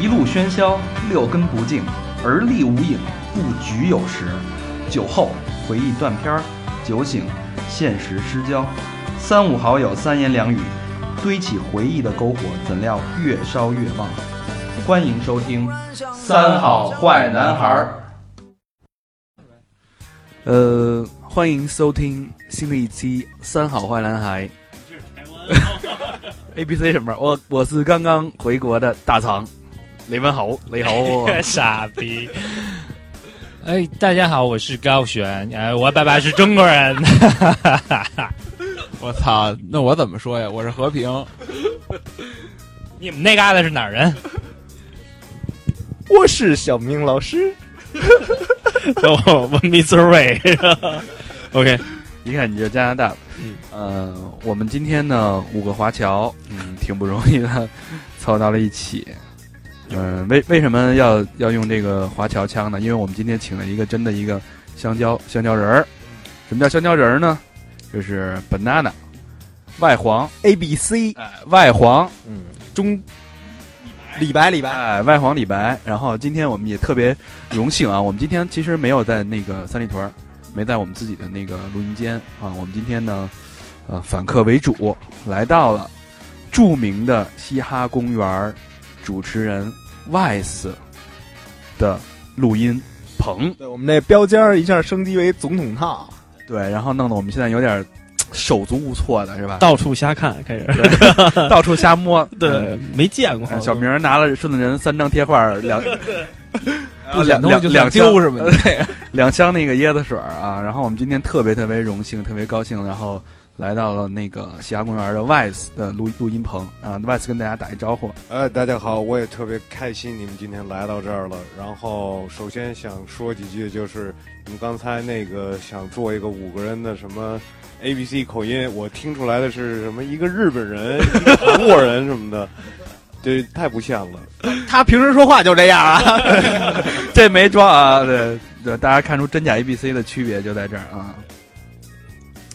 一路喧嚣，六根不净，而立无影，不局有时。酒后回忆断片儿，酒醒现实失焦。三五好友三言两语，堆起回忆的篝火，怎料越烧越旺。欢迎收听《三好坏男孩儿》。呃，欢迎收听新的一期《三好坏男孩》。A B C 什么？我我是刚刚回国的大肠，你们好，你好，傻逼！哎，大家好，我是高璇，哎，我爸爸是中国人。我操，那我怎么说呀？我是和平。你们那嘎达是哪儿人？我是小明老师。我我 Mr. Ray。OK，一看你就加拿大。嗯，呃，我们今天呢五个华侨，嗯，挺不容易的，凑到了一起。嗯，为为什么要要用这个华侨腔呢？因为我们今天请了一个真的一个香蕉香蕉人儿。什么叫香蕉人儿呢？就是 banana 外黄 A B C，哎，外黄，嗯，中李白李白，哎，外黄李白。然后今天我们也特别荣幸啊，我们今天其实没有在那个三里屯儿，没在我们自己的那个录音间啊，我们今天呢，呃，反客为主，来到了著名的嘻哈公园主持人 Vice 的录音棚。对我们那标间儿一下升级为总统套，对，然后弄得我们现在有点 手足无措的是吧？到处瞎看，开始 到处瞎摸。对，没见过。哎小明拿了顺子人三张贴画，两 不两两两箱想丢是吧？两箱那个椰子水啊。然后我们今天特别特别荣幸，特别高兴，然后来到了那个西 hà 公园的 Vice 的录录音棚啊。Vice 跟大家打一招呼。呃，大家好，我也特别开心你们今天来到这儿了。然后首先想说几句，就是你们刚才那个想做一个五个人的什么 A B C 口音，我听出来的是什么一个日本人、一个韩国人什么的，这太不像了。他平时说话就这样啊。这没装啊，对对，大家看出真假 A B C 的区别就在这儿啊。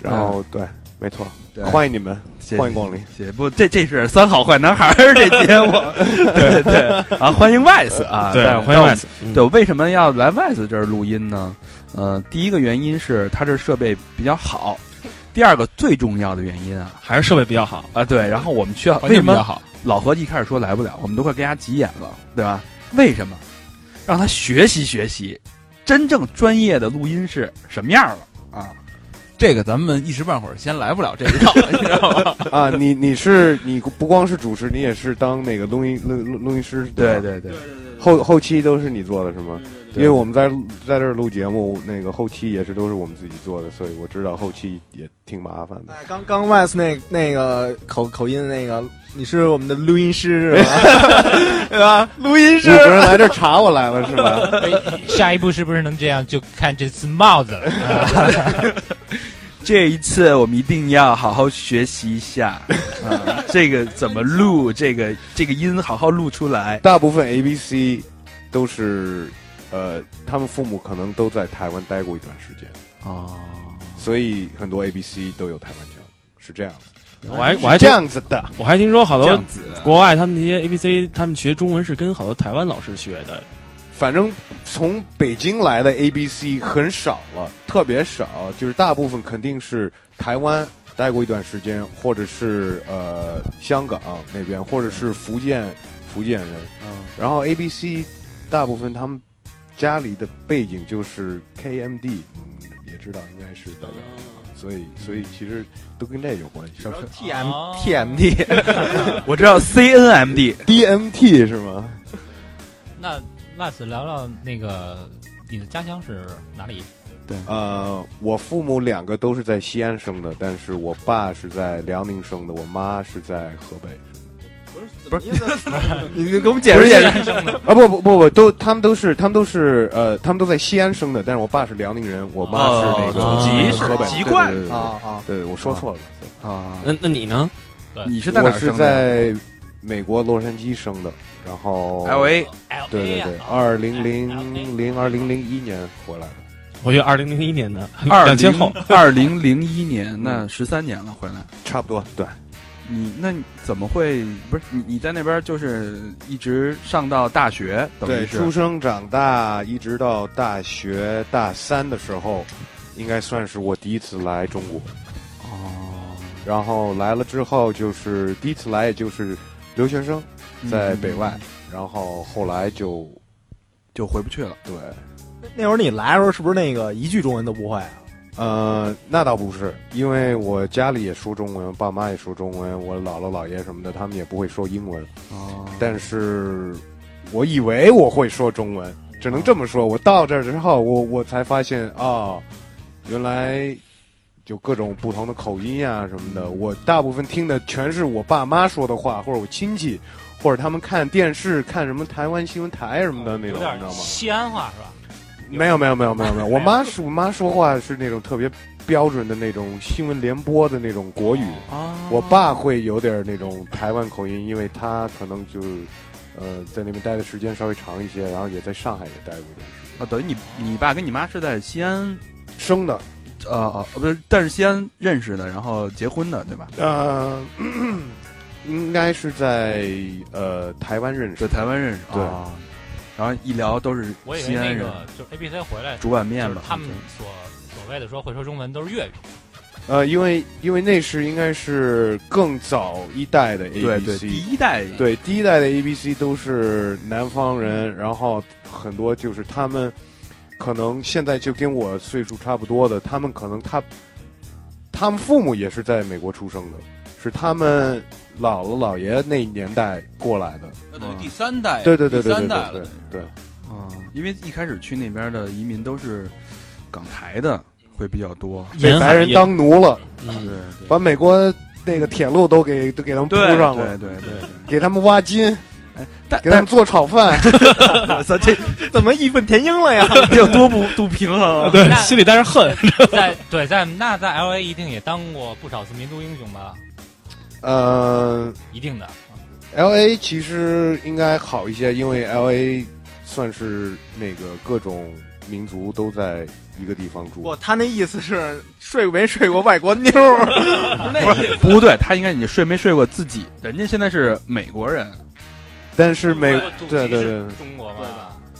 然后对，没错，对欢迎你们，谢谢欢迎光临。谢谢不，这这是三好坏男孩儿这节目，对对啊，欢迎 Wise 啊，对欢迎但 Vice 嗯对，为什么要来 Wise 这儿录音呢？呃，第一个原因是他这设备比较好，第二个最重要的原因啊还是设备比较好。啊，对，然后我们需要为什么比较好。老何一开始说来不了，我们都快跟他急眼了，对吧？为什么？让他学习学习，真正专业的录音是什么样了啊？这个咱们一时半会儿先来不了这一套，你知道吗？啊，你你是你不光是主持，你也是当那个录音录录录音师，对对对，后后期都是你做的是吗？因为我们在在这儿录节目，那个后期也是都是我们自己做的，所以我知道后期也挺麻烦的。哎刚刚 Wes 那那个口口音那个，你是我们的录音师是吧？对吧？录音师日本人来这查我来了是吧？哎下一步是不是能这样？就看这次帽子了。啊 这一次我们一定要好好学习一下啊，这个怎么录，这个这个音好好录出来。大部分 A B C 都是呃，他们父母可能都在台湾待过一段时间，啊，所以很多 A B C 都有台湾腔，是这样的。我还我还这样子的，我还听说好多国外他们那些 A B C，他们学中文是跟好多台湾老师学的。反正从北京来的 A B C 很少了，特别少，就是大部分肯定是台湾待过一段时间，或者是呃香港那边，或者是福建福建人。嗯然后 A B C 大部分他们家里的背景就是 K M D，嗯，也知道应该是代表，所以所以其实都跟这有关系。T M T M D，我知道 C N M D D M T 是吗？那 Vice 聊聊那个你的家乡是哪里？对呃，我父母两个都是在西安生的，但是我爸是在辽宁生的，我妈是在河北。你给我们解释解释。啊不不不不，都他们都是他们都是呃，他们都在西安生的，但是我爸是辽宁人，我妈是那个哦籍是河北籍贯啊啊！对，我说错了，啊，那那你呢？你是在哪我是儿生在美国洛杉矶生的，然后 L A 对对对，二零零零二零零一年回来的。我觉得二零零一年的二零两千后，二零零一年，那十三年了，回来。差不多，对，你那你怎么会不是你你在那边就是一直上到大学，等对，于是出生长大，一直到大学大三的时候，应该算是我第一次来中国。哦，然后来了之后，就是第一次来，也就是留学生，在北外。然后后来就就回不去了。对，那会儿你来的时候是不是那个一句中文都不会啊？呃，那倒不是，因为我家里也说中文，爸妈也说中文，我姥姥姥爷什么的，他们也不会说英文。哦，但是我以为我会说中文，只能这么说。我到这儿之后，我我才发现啊、原来就各种不同的口音啊什么的。我大部分听的全是我爸妈说的话，或者我亲戚，或者他们看电视看什么台湾新闻台什么的那种，你知道吗？西安话是吧？没有没有没有没有没有，我妈是我妈说话是那种特别标准的那种新闻联播的那种国语。啊我爸会有点那种台湾口音，因为他可能就呃在那边待的时间稍微长一些，然后也在上海也待过一段时间。啊，等于你你爸跟你妈是在西安，生的，呃呃不是，但是西安认识的，然后结婚的，对吧？呃，应该是在呃台湾认识在。台湾认识，对啊然后一聊都是我以为西安人那个，就是 A B C 回来，煮碗面吧，他们所所谓的说会说中文都是粤语。呃，因为因为那是应该是更早一代的 A B C，对对，第一代对，第一代的 A B C 都是南方人，然后很多就是他们可能现在就跟我岁数差不多的，他们可能他他们父母也是在美国出生的，是他们姥姥姥爷那年代过来的。那等于第三代，对对对对代了对。对，啊，因为一开始去那边的移民都是港台的会比较多，被白人当奴了，对对把美国那个铁路都给都给他们铺上了，对对对，给他们挖金，但给他们做炒饭。这怎么义愤填膺了呀？这有多不不平衡啊！对，心里带着恨。在对在那在 L A 一定也当过不少次民族英雄吧？呃一定的。，L A 其实应该好一些，因为 L A 算是那个各种民族都在一个地方住。不，他那意思是睡没睡过外国妞儿？不对，他应该你睡没睡过自己？人家现在是美国人，但是美对对对，中国嘛？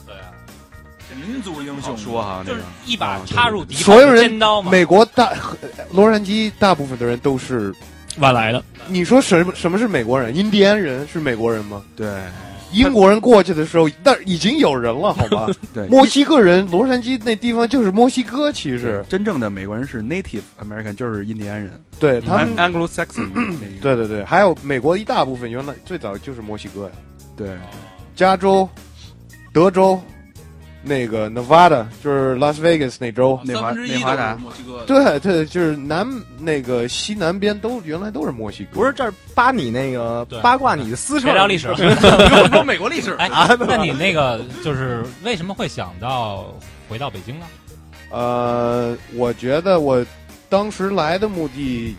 对啊，民族英雄说哈，就是一把插入敌所有人方的尖刀嘛。美国大洛杉矶大部分的人都是。晚来的，你说什么什么是美国人？印第安人是美国人吗？对。英国人过去的时候，那已经有人了，好吧？对，墨西哥人，洛杉矶那地方就是墨西哥，其实。真正的美国人是 Native American，就是印第安人，对他们，Anglo-Saxon 对对对，还有美国一大部分原来最早就是墨西哥呀，对。加州、德州，那个 Nevada 就是拉斯维加斯那州，内华内华达。墨西哥。对对，就是南那个西南边都原来都是墨西哥，不是，这儿扒你那个八卦你的私事聊历史了。说美国历史，哎，那你那个就是为什么会想到回到北京呢？呃，我觉得我当时来的目的，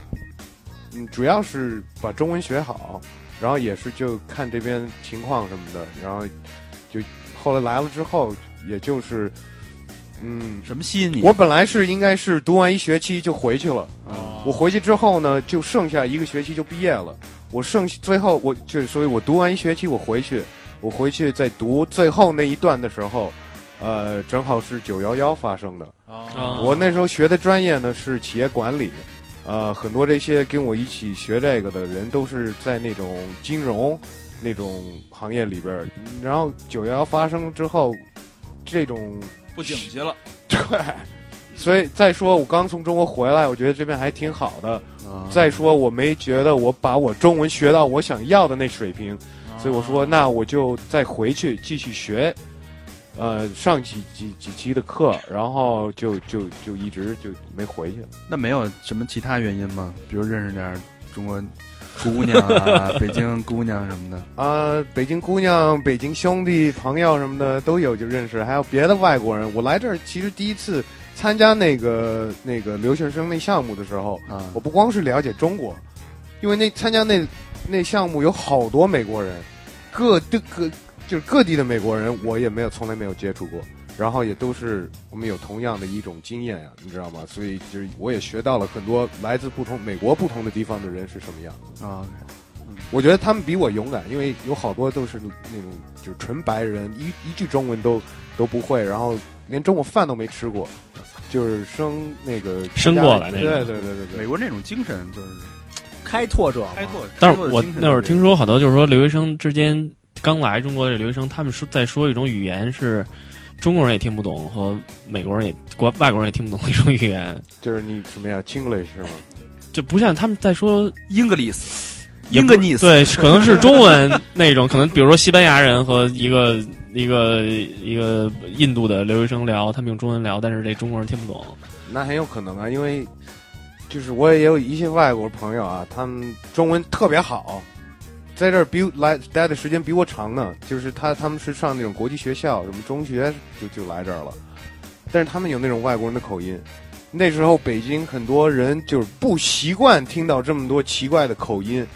嗯，主要是把中文学好，然后也是就看这边情况什么的，然后就后来来了之后，也就是，嗯，什么吸引你？我本来是应该是读完一学期就回去了，啊我回去之后呢，就剩下一个学期就毕业了。我剩最后我就所以，我读完一学期我回去，我回去在读最后那一段的时候，呃，正好是九幺幺发生的。啊我那时候学的专业呢是企业管理，呃，很多这些跟我一起学这个的人都是在那种金融那种行业里边儿。然后九幺幺发生之后，这种不景气了。对，所以再说我刚从中国回来，我觉得这边还挺好的。啊再说我没觉得我把我中文学到我想要的那水平，所以我说那我就再回去继续学，呃，上几几几期的课，然后就就就一直就没回去了。那没有什么其他原因吗？比如认识点中国姑娘啊，北京姑娘什么的。啊、北京姑娘、北京兄弟、朋友什么的都有，就认识，还有别的外国人。我来这儿其实第一次参加那个那个留学生那项目的时候，啊我不光是了解中国，因为那参加那那项目有好多美国人，各地各就是各地的美国人，我也没有从来没有接触过。然后也都是我们有同样的一种经验呀、你知道吗？所以就是我也学到了很多来自不同美国不同的地方的人是什么样。啊，我觉得他们比我勇敢，因为有好多都是那种就是纯白人，一一句中文都都不会，然后连中午饭都没吃过，就是生那个生过来那对种对对对对，美国那种精神就是开拓者嘛，开拓。但是我那会儿听说好多就是说留学生之间刚来中国的留学生，他们说在说一种语言是中国人也听不懂和美国人也国外国人也听不懂的 一种语言，就是你什么呀，Chinglish 是吗？就不像他们在说 English。英格尼斯，对，可能是中文那种，可能比如说西班牙人和一个一个一个印度的留学生聊，他们用中文聊，但是这中国人听不懂。那很有可能啊，因为就是我也有一些外国朋友啊，他们中文特别好，在这儿比来待的时间比我长呢。就是他他们是上那种国际学校，什么中学就就来这儿了，但是他们有那种外国人的口音。那时候北京很多人就是不习惯听到这么多奇怪的口音，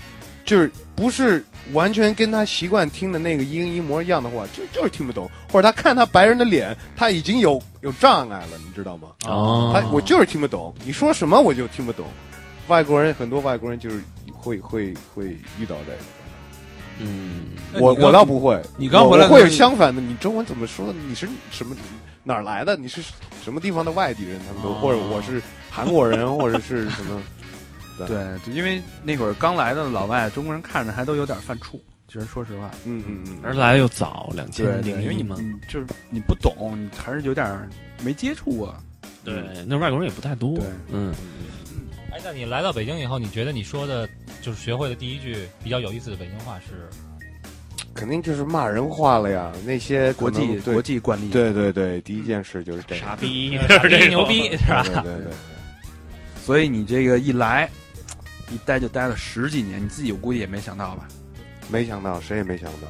就是不是完全跟他习惯听的那个音一模一样的话，就就是听不懂，或者他看他白人的脸，他已经有有障碍了，你知道吗？哦他我就是听不懂，你说什么我就听不懂。外国人很多外国人就是会会会遇到这个，嗯，我我倒不会。你刚回来会有相反的，你中文怎么说？你是什么哪儿来的？你是什么地方的外地人？他们都、哦或者我是韩国人，或者是什么？对，就因为那会儿刚来的老外，中国人看着还都有点犯怵。其实说实话，嗯嗯嗯，而来的又早，两千对对，因为你零一嘛，就是你不懂，你还是有点没接触过。对，那外国人也不太多对，嗯，哎，那你来到北京以后，你觉得你说的，就是学会的第一句比较有意思的北京话是？肯定就是骂人话了呀。那些国际国际惯例，对对对，第一件事就是这。傻逼，傻逼牛逼 是吧？对对对对。所以你这个一来，一待就待了十几年，你自己我估计也没想到吧？没想到，谁也没想到。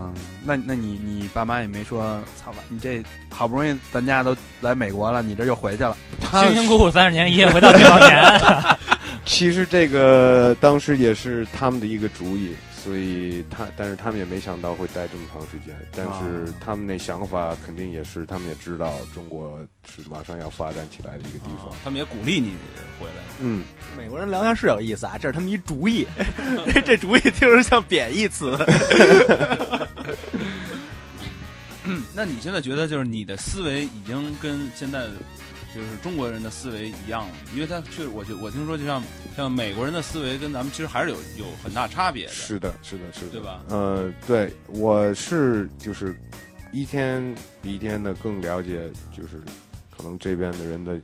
嗯，那那你你爸妈也没说，操吧，你这好不容易咱家都来美国了，你这又回去了，辛辛苦苦三十年，一夜回到这少年。其实这个当时也是他们的一个主意，所以他但是他们也没想到会待这么长时间。但是他们那想法肯定也是，他们也知道中国是马上要发展起来的一个地方。他们也鼓励你回来。嗯，美国人聊天是有意思啊，这是他们一主意，这主意听着像贬义词。那你现在觉得就是你的思维已经跟现在就是中国人的思维一样了？因为他确实，我觉我听说就像像美国人的思维跟咱们其实还是有有很大差别的。是的，是的，是的，对吧呃，对，我是就是一天比一天的更了解，就是可能这边的人的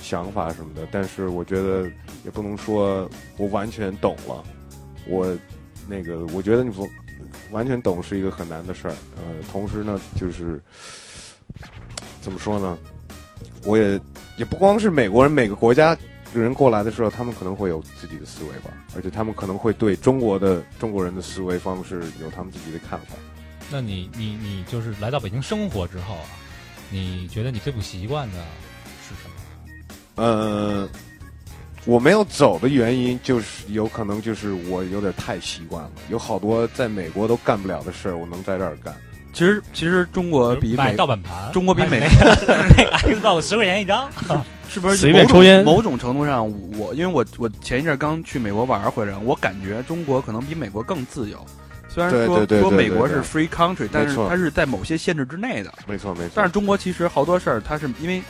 想法什么的。但是我觉得也不能说我完全懂了，我那个我觉得你不完全懂是一个很难的事儿。呃，同时呢，就是怎么说呢，我也也不光是美国人，每个国家人过来的时候，他们可能会有自己的思维吧，而且他们可能会对中国的中国人的思维方式有他们自己的看法。那你你你就是来到北京生活之后啊，你觉得你最不习惯的是什么？呃，我没有走的原因就是有可能就是我有点太习惯了，有好多在美国都干不了的事儿，我能在这儿干。其实其实中国比买美盗版盘，中国比美那个 Xbox 十块钱一张，是不是随便抽烟某种程度上，我因为我我前一阵儿刚去美国玩儿回来，我感觉中国可能比美国更自由。虽然说说美国是 free country，但是它是在某些限制之内的。没错，没错。但是中国其实好多事儿，它是因为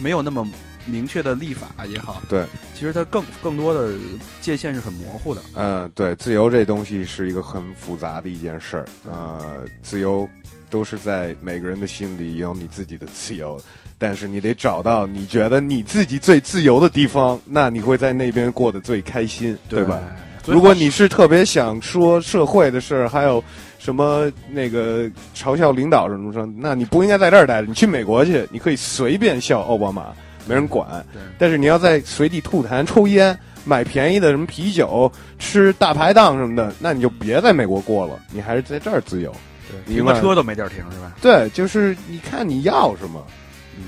没有那么明确的立法也好，对，其实它更更多的界限是很模糊的。嗯，对，自由这东西是一个很复杂的一件事儿。呃，自由都是在每个人的心里有你自己的自由，但是你得找到你觉得你自己最自由的地方，那你会在那边过得最开心，对吧？？如果你是特别想说社会的事儿，还有什么那个嘲笑领导什么什么，那你不应该在这儿待着，你去美国去，你可以随便笑奥巴马，没人管。但是你要在随地吐痰、抽烟、买便宜的什么啤酒、吃大排档什么的，那你就别在美国过了，你还是在这儿自由。停个车都没地儿停，是吧？对，就是你看你要什么。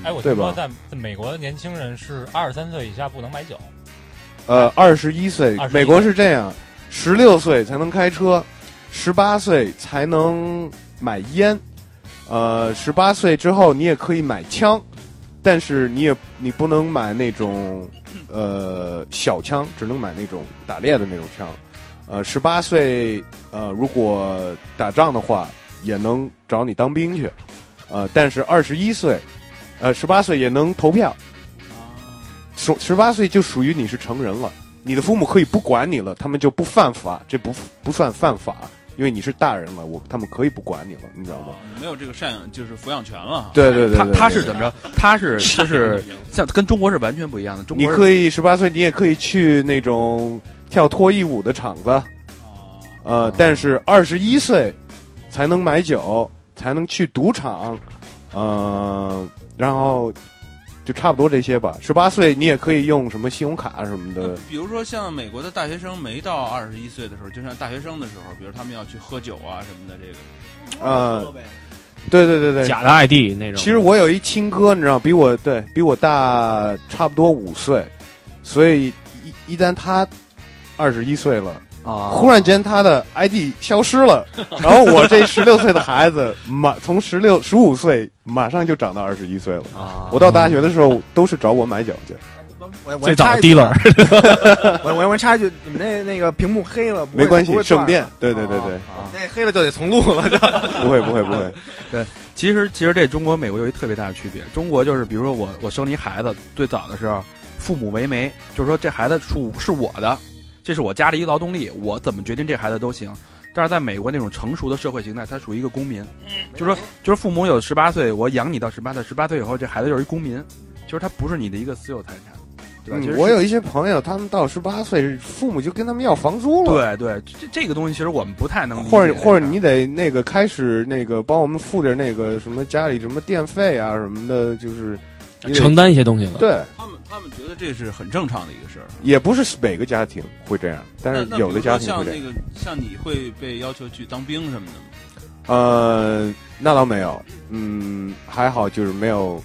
哎，我对吧听说在在美国的年轻人是二十三岁以下不能买酒，呃，二十一岁美国是这样，十六岁才能开车，十八岁才能买烟，呃，十八岁之后你也可以买枪，但是你也你不能买那种呃小枪，只能买那种打猎的那种枪。呃，十八岁呃如果打仗的话，也能找你当兵去。呃，但是二十一岁，呃，十八岁也能投票。十十八岁就属于你是成人了，你的父母可以不管你了，他们就不犯法，这不不算犯法，因为你是大人了，我他们可以不管你了，你知道吗？没有这个赡养就是抚养权了。对对对，他他是怎么着？他是 就是像跟中国是完全不一样的。中国你可以十八岁，你也可以去那种跳脱衣舞的场子，呃，但是二十一岁才能买酒。才能去赌场，呃，然后就差不多这些吧。十八岁你也可以用什么信用卡什么的。比如说像美国的大学生没到二十一岁的时候，就像大学生的时候，比如他们要去喝酒啊什么的，这个，呃，对对对对，假的 ID 那种。其实我有一亲哥，你知道，比我对比我大差不多五岁，所以一一旦他二十一岁了。啊！忽然间，他的 ID 消失了，然后我这十六岁的孩子 马从十六十五岁马上就长到二十一岁了。啊！我到大学的时候都是找我买酒去。我最早 dealer。我我我插一句，你们那那个屏幕黑了没关系，省电。对对对对，那黑了就得重录了。不会不会不会。对，其实其实这中国美国有一特别大的区别。中国就是比如说我我生了一孩子，最早的时候父母为媒，就是说这孩子属是我的。这是我家的一个劳动力，我怎么决定这孩子都行。但是在美国那种成熟的社会形态，他属于一个公民，就是说，就是父母有十八岁，我养你到十八岁，十八岁以后这孩子就是一公民，就是他不是你的一个私有财产，对吧？我有一些朋友，他们到十八岁，父母就跟他们要房租了。对对，这这个东西其实我们不太能。或者或者你得那个开始那个帮我们付点那个什么家里什么电费啊什么的，就是承担一些东西了。对。他们他们觉得这是很正常的一个事儿，也不是每个家庭会这样，但是有的家庭会这样。像那个，像你会被要求去当兵什么的吗？呃，那倒没有，嗯，还好，就是没有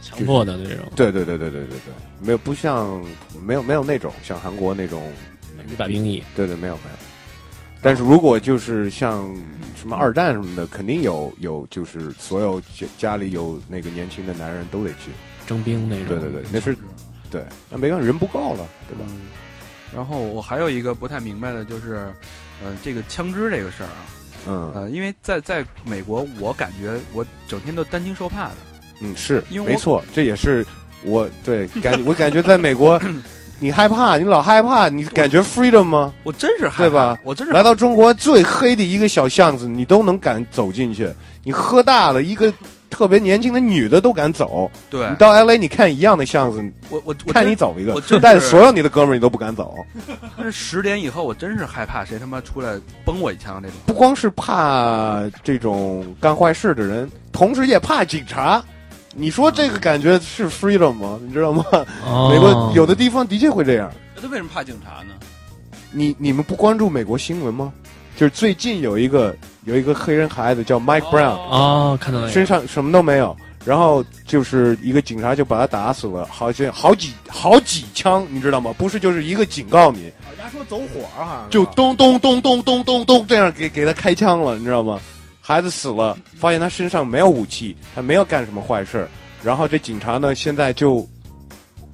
强迫的那种。对对对对对对对，没有，不像没有没有那种像韩国那种一把兵役。对对，没有没有。但是如果就是像什么二战什么的，肯定有有，就是所有家家里有那个年轻的男人都得去。征兵那种，对对对，那是，对，那没办法，人不够了，对吧？然后我还有一个不太明白的就是，呃，这个枪支这个事儿啊，嗯，呃，因为在在美国，我感觉我整天都担惊受怕的，嗯，是，因为没错，这也是我对感，我感觉在美国，你害怕，你老害怕，你感觉 freedom 吗？我真是害怕，对吧？我真是来到中国最黑的一个小巷子，你都能敢走进去，你喝大了一个。特别年轻的女的都敢走，对你到 L A 你看一样的巷子，我我看你走一个，我但所有你的哥们儿你都不敢走。但是十点以后，我真是害怕谁他妈出来崩我一枪那种。不光是怕这种干坏事的人，同时也怕警察。你说这个感觉是 freedom 吗？你知道吗？美国有的地方的确会这样。那他为什么怕警察呢？你你们不关注美国新闻吗？就是最近有一个。有一个黑人孩子叫 Mike Brown 啊，看到了，身上什么都没有，然后就是一个警察就把他打死了，好像好几好几枪，你知道吗？不是，就是一个警告你。人家说走火哈，就咚咚咚咚咚咚咚这样给给他开枪了，你知道吗？孩子死了，发现他身上没有武器，他没有干什么坏事然后这警察呢，现在就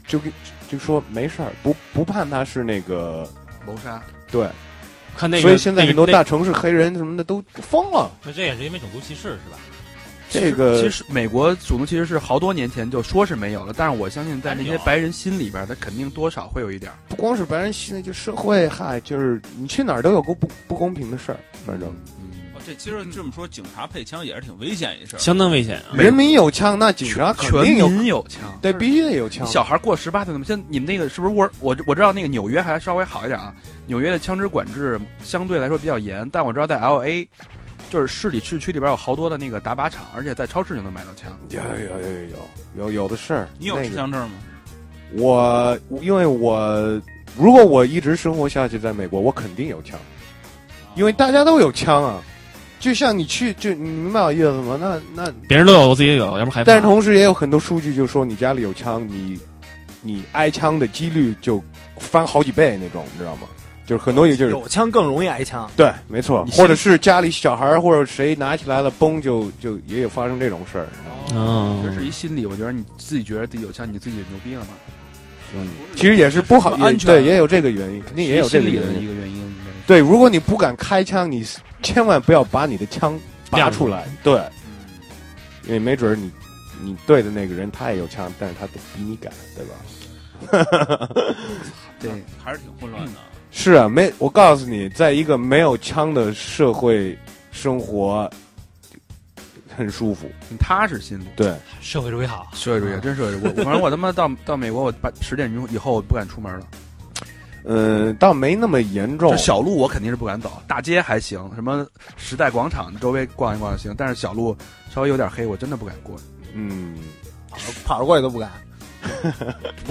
就就说没事儿，不不判他是那个谋杀，对。看那个，所以现在很多大城市黑人什么的都疯了。那这也是因为种族歧视是吧？这个其实美国种族歧视是好多年前就说是没有了，但是我相信在那些白人心里边，他肯定多少会有一点。不光是白人心里，就社会嗨，就是你去哪儿都有个不不公平的事儿，反正。这其实这么说，警察配枪也是挺危险一事儿，相当危险啊。人民有枪，那警察肯定有枪，对，必须得有枪。小孩过十八岁，怎么？像你们那个是不是？我我我知道那个纽约还稍微好一点啊。纽约的枪支管制相对来说比较严，但我知道在 L A，就是市里市区里边有好多的那个打靶场，而且在超市就能买到枪。有有有有有有有的是。你有持枪证吗？我因为我如果我一直生活下去，在美国，我肯定有枪，因为大家都有枪啊。就像你去，就你明白我意思吗？那那别人都有，我自己也有，要不还？但是同时也有很多数据，就说你家里有枪，你你挨枪的几率就翻好几倍那种，你知道吗？就是很多也就是有枪更容易挨枪。对，没错，或者是家里小孩儿或者谁拿起来了，嘣就就也有发生这种事儿。哦这是一心理，我觉得你自己觉得自己有枪，你自己就牛逼了嘛。嗯，其实也是不好，安全也对，也有这个原因，肯定也有这个一。个原因。对，如果你不敢开枪，你千万不要把你的枪拔出来。对，因为没准儿你你对的那个人他也有枪，但是他比你敢，对吧？对，还是挺混乱的。是啊，没我告诉你，在一个没有枪的社会生活很舒服。很踏实心里。对，社会主义好，社会主义，真社会主义。我反正我他妈到到美国，我八十点钟以后我不敢出门了。嗯，倒没那么严重。小路我肯定是不敢走，大街还行，什么时代广场周围逛一逛行，但是小路稍微有点黑，我真的不敢过。嗯，跑着过去都不敢。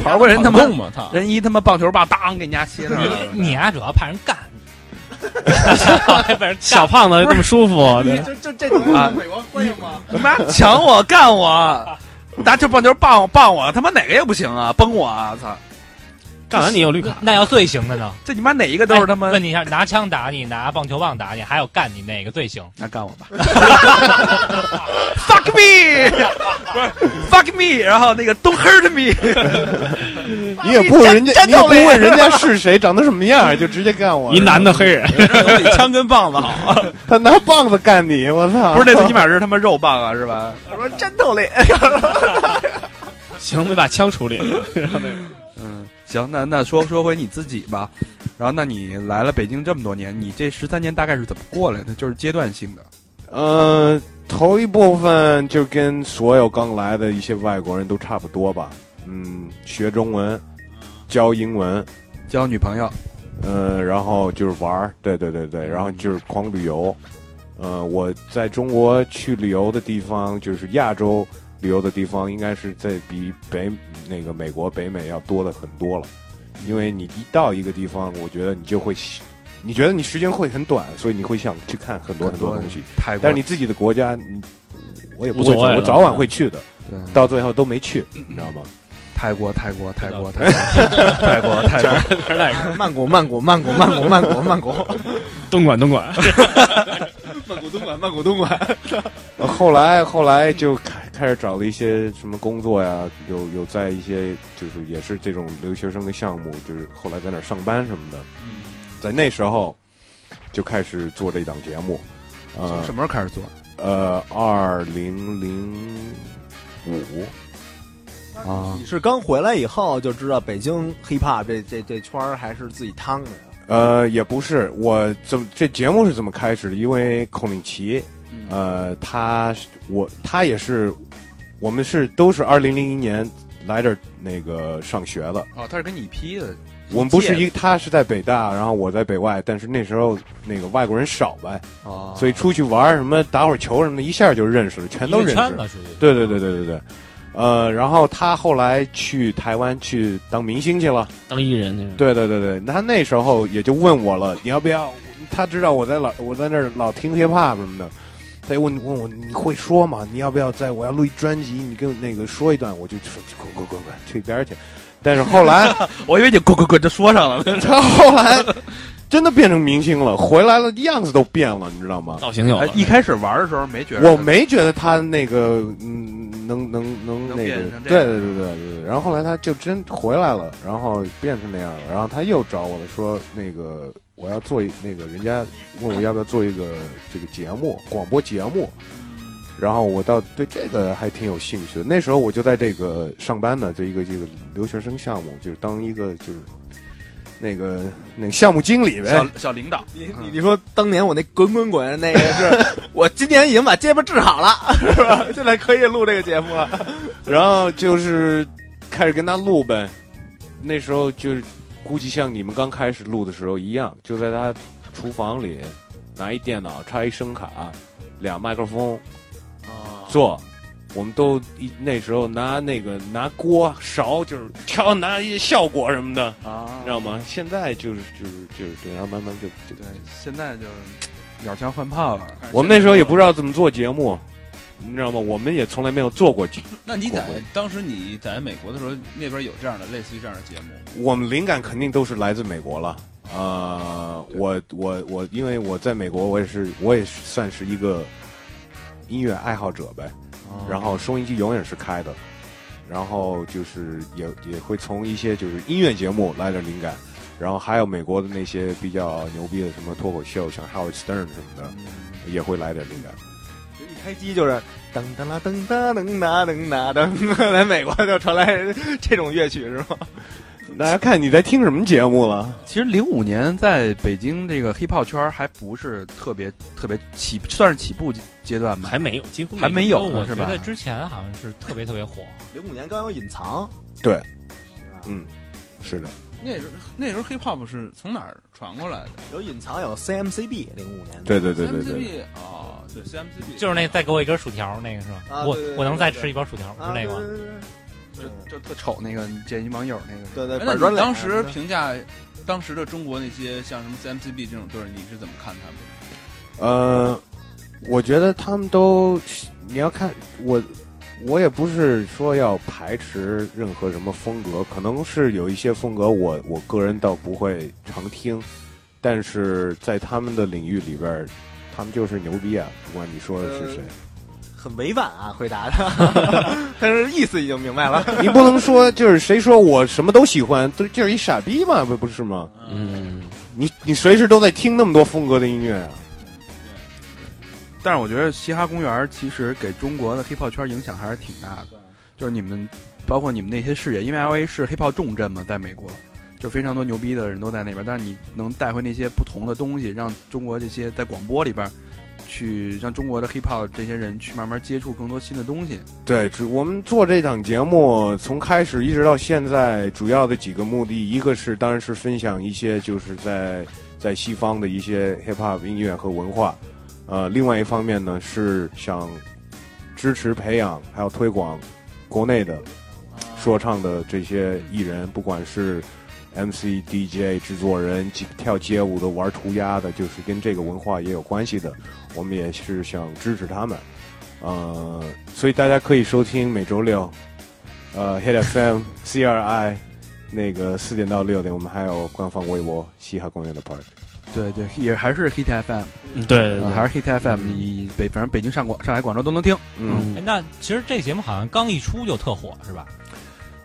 跑过人他妈人一他妈棒球棒，当给人家切那儿了。你你啊，主要怕人干，小胖子这么舒服，对这这这能啊美国欢迎吗？你妈抢我干我，拿球棒球棒我棒我，他妈哪个也不行啊，崩我啊！操，干完你有绿卡，那要最行的呢？这你妈哪一个都是他妈哎问你一下，拿枪打你，拿棒球棒打你，还有干你，哪个最行？那干我吧，fuck me，不 是 fuck me，然后那个 don't hurt me，你也不问人家，你也不问人家是谁，长得什么样，就直接干我。一男的黑人，有比枪跟棒子好。他拿棒子干你，我操！不是那最起码是他妈肉棒啊，是吧？我说战斗力，行，没把枪处理了。嗯，行，那那说说回你自己吧。然后，那你来了北京这么多年，你这十三年大概是怎么过来的？就是阶段性的。呃，头一部分就跟所有刚来的一些外国人都差不多吧。嗯，学中文，教英文，交女朋友，呃，然后就是玩儿，对对对对，然后就是狂旅游。呃，我在中国去旅游的地方，就是亚洲旅游的地方，应该是在比北那个美国、北美要多的很多了。因为你一到一个地方，我觉得你就会，你觉得你时间会很短，所以你会想去看很多很多东西。泰国，但是你自己的国家，你我也不会我早晚会去的，对到最后都没去，你知道吗？泰国，泰国，泰国，泰国，泰国，泰国，曼谷曼谷曼谷曼谷曼谷曼谷东莞，东莞，曼谷东莞曼谷东莞，呃 后来后来就开开始找了一些什么工作呀，有有在一些就是也是这种留学生的项目，就是后来在那儿上班什么的，在那时候就开始做这档节目，呃什么时候开始做？呃，二零零五啊你是刚回来以后就知道北京 hiphop 这这这圈儿还是自己趟的呀？呃，也不是，我怎么这节目是怎么开始的？因为孔令奇，呃，他我他也是，我们是都是二零零一年来这儿那个上学的。哦，他是跟你一批的。我们不是一，他是在北大，然后我在北外，但是那时候那个外国人少呗，哦，所以出去玩什么打会儿球什么的，一下就认识了，全都认识。对对对对对对，呃，然后他后来去台湾去当明星去了。当艺人那种。对对对对，他那时候也就问我了，你要不要？他知道我在老我在那儿老听 hiphop 什么的，他就问问我你会说吗？你要不要在我要录一专辑，你跟那个说一段？我就说滚滚滚滚去一边去。但是后来 我以为你滚滚滚就说上了。他后来真的变成明星了，回来了样子都变了，你知道吗？造型有了，哎一开始玩的时候没觉得，我没觉得他那个嗯能能能能那个对对对对对。然后后来他就真回来了，然后变成那样了。然后他又找我了，说那个我要做一那个人家 问我要不要做一个这个节目广播节目，然后我倒对这个还挺有兴趣的。那时候我就在这个上班呢，这一个这个留学生项目，就是当一个就是那个那个项目经理呗小。小领导，你你你说当年我那滚滚滚那个是我今年已经把结巴治好了，是吧？现在可以录这个节目了。然后就是开始跟他录呗。那时候就是估计像你们刚开始录的时候一样，就在他厨房里拿一电脑插一声卡，俩麦克风做。我们都一那时候拿那个拿锅勺，就是调拿一些效果什么的，啊知道吗？现在就是就是就是对，然后慢慢就就对，现在就鸟枪换炮了。我们那时候也不知道怎么做节目，你知道吗？我们也从来没有做过节那你在当时你在美国的时候，那边有这样的类似于这样的节目？我们灵感肯定都是来自美国了。呃，我我我，因为我在美国，我也是我也算是一个音乐爱好者呗。然后收音机永远是开的，然后就是也也会从一些就是音乐节目来点灵感，然后还有美国的那些比较牛逼的什么脱口秀，像 Howard Stern 什么的，也会来点灵感。开机就是噔噔啦噔噔噔哒噔哒噔，来美国就传来这种乐曲是吗？大家看你在听什么节目了？其实零五年在北京这个 hiphop 圈还不是特别特别起，算是起步阶段吧，还没有，几乎还没有，我觉得之前好像是特别特别火。零五年刚有隐藏，对，嗯，是的。那时候那时候 hiphop 是从哪儿传过来的？有隐藏，有 CMCB，零五年。对对对对对。CMCB 啊，对 CMCB 就是那再给我一根薯条那个是吧？我我能再吃一包薯条是那个吗？就就特丑那个见一网友那个，对对。那你当时评价当时的中国那些像什么 CMCB 这种队，你是怎么看他们？呃，我觉得他们都，你要看我，我也不是说要排斥任何什么风格，可能是有一些风格我我个人倒不会常听，但是在他们的领域里边，他们就是牛逼啊！不管你说的是谁。很委婉啊，回答的，但是意思已经明白了。你不能说就是谁说我什么都喜欢，都就是一傻逼嘛，不不是吗？嗯，你你随时都在听那么多风格的音乐啊。但是我觉得嘻哈公园其实给中国的 hiphop 圈影响还是挺大的，就是你们包括你们那些视野，因为 L A 是 hiphop 重镇嘛，在美国就非常多牛逼的人都在那边，但是你能带回那些不同的东西，让中国这些在广播里边。去让中国的 hiphop 这些人去慢慢接触更多新的东西。对，我们做这档节目从开始一直到现在，主要的几个目的，一个是当然是分享一些就是在在西方的一些 hiphop 音乐和文化，呃，另外一方面呢是想支持培养还有推广国内的说唱的这些艺人，不管是 MC、DJ、制作人、跳街舞的、玩涂鸦的，就是跟这个文化也有关系的。我们也是想支持他们，呃，所以大家可以收听每周六，呃，Hit FM CRI 那个四点到六点，我们还有官方微博嘻哈公园的 Park。对对，也还是 Hit FM，对，还是 Hit FM，你北反正北京、上广、上海、广州都能听。嗯，那其实这节目好像刚一出就特火，是吧？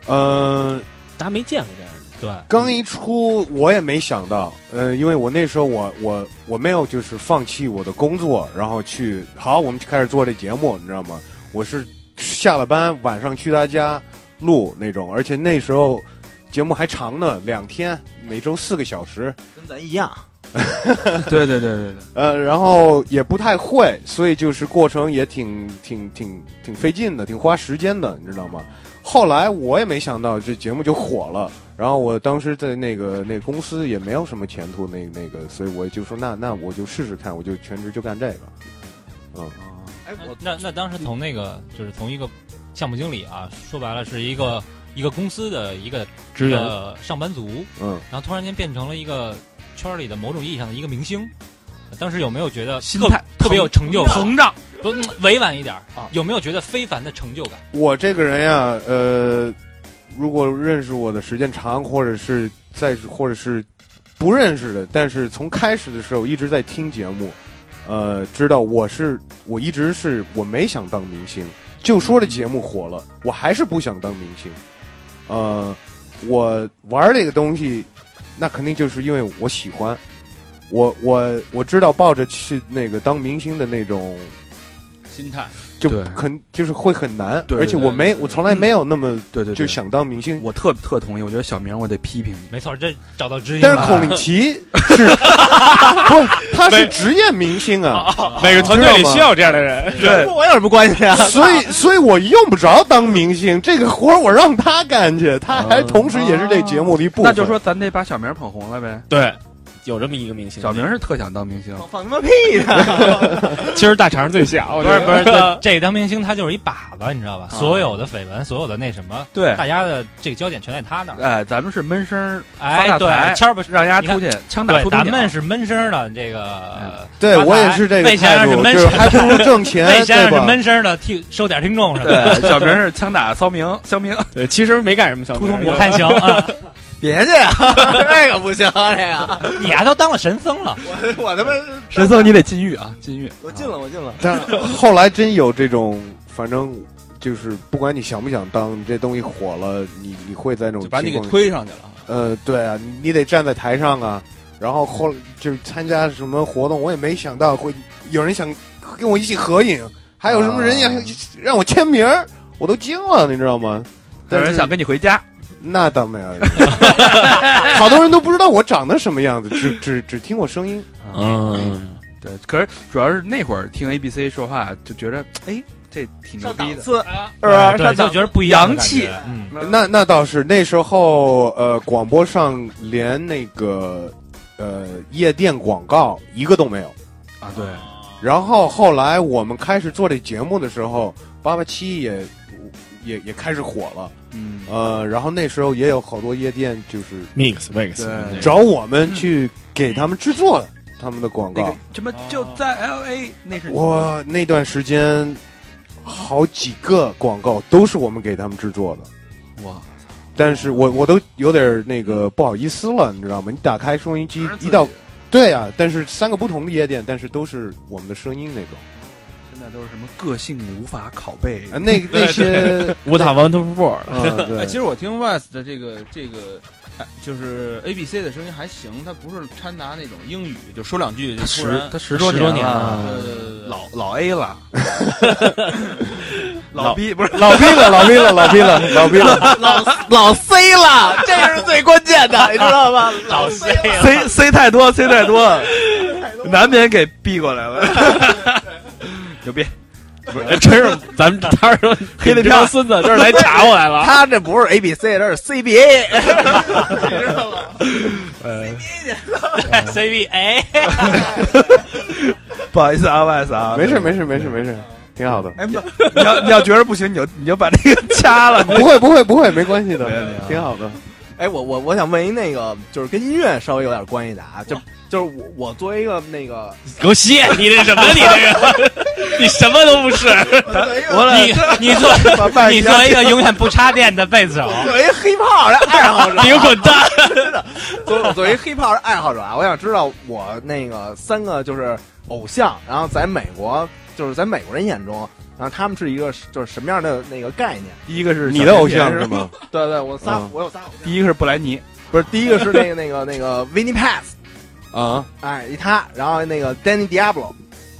呃，大家没见过这样。对，刚一出我也没想到，呃，因为我那时候我我我没有就是放弃我的工作，然后去好，我们就开始做这节目，你知道吗？我是下了班晚上去他家录那种，而且那时候节目还长呢，两天，每周四个小时，跟咱一样。对对对对对，呃，然后也不太会，所以就是过程也挺挺挺挺费劲的，挺花时间的，你知道吗？后来我也没想到这节目就火了。然后我当时在那个那公司也没有什么前途，那那个，所以我就说那那我就试试看，我就全职就干这个。嗯，哎，我那那当时从那个就是从一个项目经理啊，说白了是一个一个公司的一个职员上班族，嗯，然后突然间变成了一个圈里的某种意义上的一个明星，当时有没有觉得心态特别有成就感？膨胀，不委婉一点啊，有没有觉得非凡的成就感？我这个人呀，呃。如果认识我的时间长，或者是在，或者是不认识的，但是从开始的时候一直在听节目，呃，知道我是我一直是我没想当明星，就说这节目火了，我还是不想当明星。呃，我玩这个东西，那肯定就是因为我喜欢，我我我知道抱着去那个当明星的那种心态。就很就是会很难，对而且我没我从来没有那么对对就想当明星，我特特同意。我觉得小明，我得批评你。没错，这找到知音。但是孔令奇 是，不，他是职业明星啊，每个团队里需要这样的人。对，我有什么关系啊？所以，所以我用不着当明星，这个活我让他干去，他还同时也是这节目的一部分。那就说咱得把小明捧红了呗。对。有这么一个明星，小明是特想当明星，放他妈屁呢！其实大肠最小，不是不是，这当明星他就是一靶子，你知道吧？所有的绯闻，所有的那什么，对，大家的这个焦点全在他那儿。哎，咱们是闷声哎，对，谦儿不是让人家出去枪打出咱们是闷声的这个，对我也是这个态度，就是还不如挣钱。魏先生是闷声的，听收点听众是吧？小明是枪打骚明，肖明，对，其实没干什么，小明我看行 啊。别去啊，这个不行，这个你还都当了神僧了，我我他妈 神僧你得禁欲啊，禁欲。我禁了，我禁了。但 后来真有这种，反正就是不管你想不想当，你这东西火了，你你会在那种就把你给推上去了。呃，对啊，你你得站在台上啊。然后后就是参加什么活动，我也没想到会有人想跟我一起合影，还有什么人想让我签名，我都惊了，你知道吗？有人想跟你回家，那倒没有，好多人都不知道我长得什么样子，只只只听我声音。嗯，对。可是主要是那会儿听 A B C 说话，就觉得哎，这挺牛逼的。次是吧？对，上档就觉得不一样洋气嗯，那那倒是，那时候呃，广播上连那个呃夜店广告一个都没有。啊，对，然后后来我们开始做这节目的时候，八八七也也也开始火了。嗯，呃，然后那时候也有好多夜店就是 mix mix，找我们去给他们制作他们的广告那个。什么就在 L A，那是我，那段时间好几个广告都是我们给他们制作的。哇，但是我我都有点那个不好意思了，你知道吗？你打开收音机一到，对呀、但是三个不同的夜店，但是都是我们的声音那种。都是什么个性无法拷贝啊，那 那些无塔 one two four，啊，哎，对其，实我听 West 的这个这个，哎就是 A B C 的声音还行，他不是掺杂那种英语，就说两句就突十然他十多年了了，对对对对老老 A 了，老 B 不是老 B 了，老 B 了，老 B 了，老 B 了。老老 C 了，这是最关键的，你知道吗？老 C 了 C C 太多 C 太多，难免给逼过来了，牛逼！真是咱们他说 黑的这帮孙子这是来查我来了，他这不是 A B C，这是 C B A，知道吗 C B A，不好意思啊，不好意思啊，没事，没事，没事，没事，挺好的。哎，不，你要你要觉得不行，你就你就把这个掐了。不会，不会，不会，没关系的挺好的。哎，我我我想问一那个，就是跟音乐稍微有点关系的啊，就就是我我作为一个那个，狗西！你这什么？你这个，你什么都不是。我你你做你作为一个 永远不插电的贝斯手，作为 hiphop 的爱好者，你给我滚蛋！作为作为 hiphop 的爱好者啊，我想知道我那个三个就是偶像，然后在美国就是在美国人眼中，然后他们是一个就是什么样的那个概念？第一个是你的偶像是是？吗？对对，我仨、嗯我有仨偶像，第一个是布莱尼，不是第一个是那个那个那个 Vinnie Paz，啊，哎一他，然后那个 Danny Diablo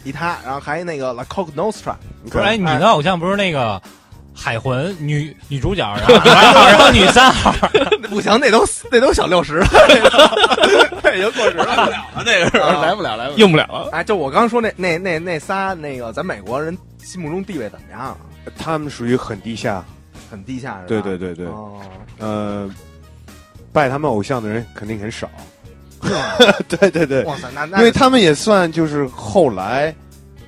一他，然后还有那个 La Coke Nostra，不是你的偶像不是那个海魂女女主角，然后 然后女三号，不行，那都那都小六十了，那 已经过时了，来不了了，那个是来不了，来不了。用不了了。哎，就我刚说那那那那仨那个，咱美国人心目中地位怎么样？他们属于很低下。很低下是吧？对对对对，哦，呃，拜他们偶像的人肯定很少。对对对，哇塞，那那因为他们也算就是后来，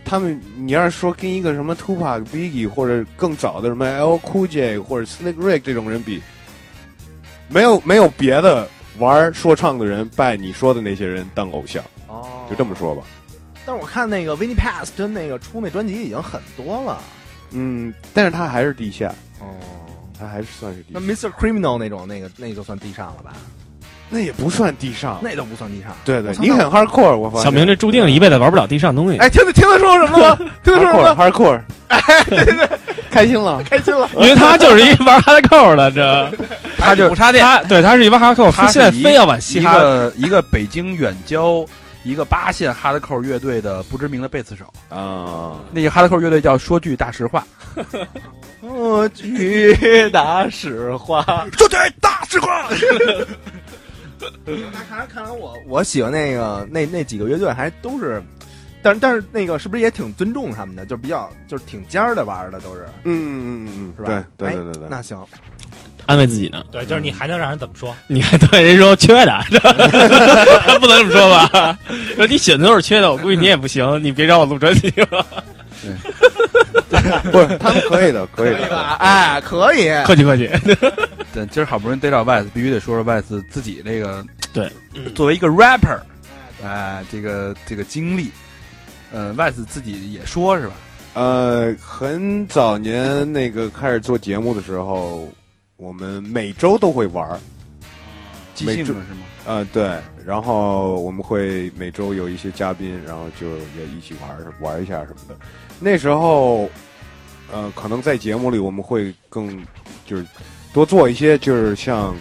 他们你要是说跟一个什么 Tupac、Biggie 或者更早的什么 L Cool J 或者 Slick Rick 这种人比，没有没有别的玩说唱的人拜你说的那些人当偶像，哦，就这么说吧。但是我看那个 Vinnie Paz 跟那个出那专辑已经很多了。嗯，但是他还是地下，哦，他还是算是低那下，Mr. Criminal 那种那个那就算地上了吧？那也不算地上。那都不算地上。对对你很 hardcore，我发现。小明这注定一辈子玩不了地上东西。哎，听得听他说什么了？听他说什么了？hardcore，开心了。开心了。因为他就是一玩哈扣的，这他就不插电，他对他是一玩哈扣，他现在非要往嘻一哈。个一个北京远郊一个八线哈德扣乐队的不知名的贝斯手，啊，那个哈德扣乐队叫说句大实话，说句大实话。说句大实话。那看来看来我我喜欢那个那那几个乐队还都是，但是但是那个是不是也挺尊重他们的？就是比较就是挺尖儿的玩的都是，嗯嗯嗯嗯，是吧？哎对对对对对。那行，安慰自己呢，对，就是你还能让人怎么说？你还对人说缺的，不能这么说吧？说你选的都是缺的，我估计你也不行，你别让我录专辑了。不是，他们可以的，可以的。哎，可以，客气客气，对，今儿好不容易逮到 Vice，必须得说说 Vice 自己这个对，作为一个 rapper，哎，这个这个经历，呃，Vice 自己也说是吧？呃，很早年那个开始做节目的时候，我们每周都会玩儿，即兴是吗？呃，对，然后我们会每周有一些嘉宾，然后就也一起玩玩一下什么的。那时候，呃，可能在节目里我们会更就是多做一些，就是像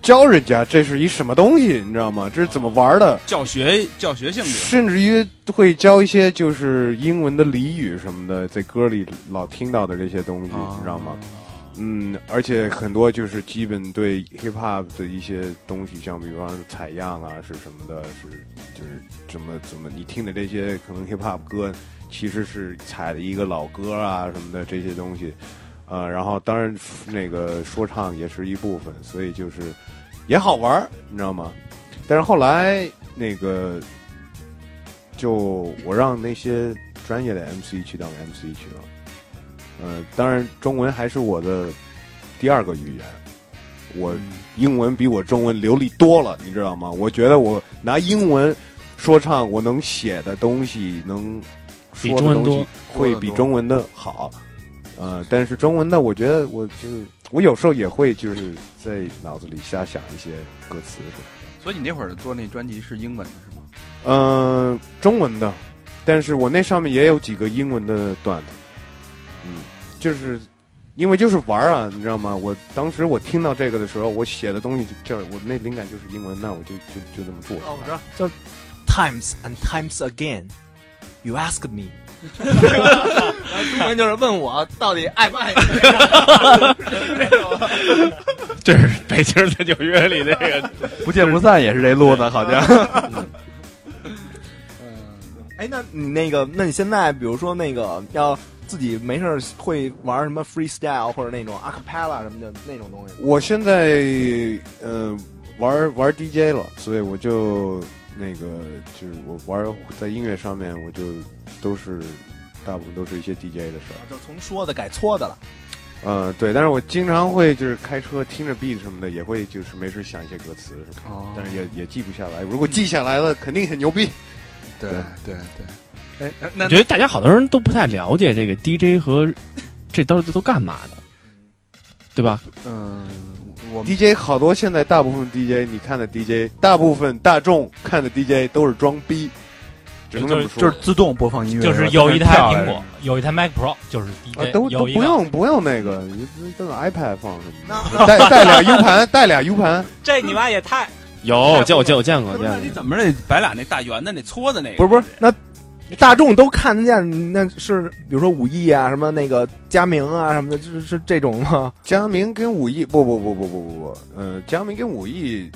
教人家这是一什么东西，你知道吗？这是怎么玩的？教学教学性质，甚至于会教一些就是英文的俚语什么的，在歌里老听到的这些东西，你知道吗？嗯，而且很多就是基本对 hip hop 的一些东西，像比方说采样啊，是什么的，是就是怎么怎么你听的这些可能 hip hop 歌，其实是采的一个老歌啊什么的这些东西，呃，然后当然那个说唱也是一部分，所以就是也好玩你知道吗？但是后来那个就我让那些专业的 MC 去当 MC 去了。呃，当然，中文还是我的第二个语言。我英文比我中文流利多了，你知道吗？我觉得我拿英文说唱，我能写的东西，能说的东西会比中文的好。呃，但是中文的，我觉得我就是我有时候也会就是在脑子里瞎想一些歌词什么的。所以你那会儿做那专辑是英文的是吗？嗯，中文的，但是我那上面也有几个英文的段子。嗯，就是，因为就是玩啊，你知道吗？我当时我听到这个的时候，我写的东西就我那灵感就是英文，那我就就就这么做。哦，我知道，叫 Times and Times Again。You ask me，中文 就是问我到底爱不爱你。这是北京在纽约里那个不见不散，也是这路子，好像。嗯，哎，那你那个，那你现在比如说那个要。自己没事会玩什么 freestyle 或者那种 acapella 什么的那种东西。我现在呃玩玩 DJ 了，所以我就那个就是我玩在音乐上面，我就都是大部分都是一些 DJ 的事儿。就从说的改搓的了。嗯，对，但是我经常会就是开车听着 beat 什么的，也会就是没事想一些歌词什么的，但是也也记不下来。如果记下来了，肯定很牛逼。对对对。哎，那我觉得大家好多人都不太了解这个 DJ 和这都都干嘛的，对吧？嗯，我 DJ 好多现在大部分 DJ 你看的 DJ，大部分大众看的 DJ 都是装逼，只能这么说，就是自动播放音乐，就是有一台苹果，有一台 Mac Pro，就是 DJ，都都不用不用那个，你都用 iPad 放什么？带带俩 U 盘，带俩 U 盘，这你妈也太有见我见我见过，见过。你怎么着？摆俩那大圆的那搓的那个？不是不是那。大众都看得见，那是比如说武艺啊，什么那个佳明啊，什么的，就是是这种吗？佳明跟武艺，不不不不不不不，呃，佳明跟武艺，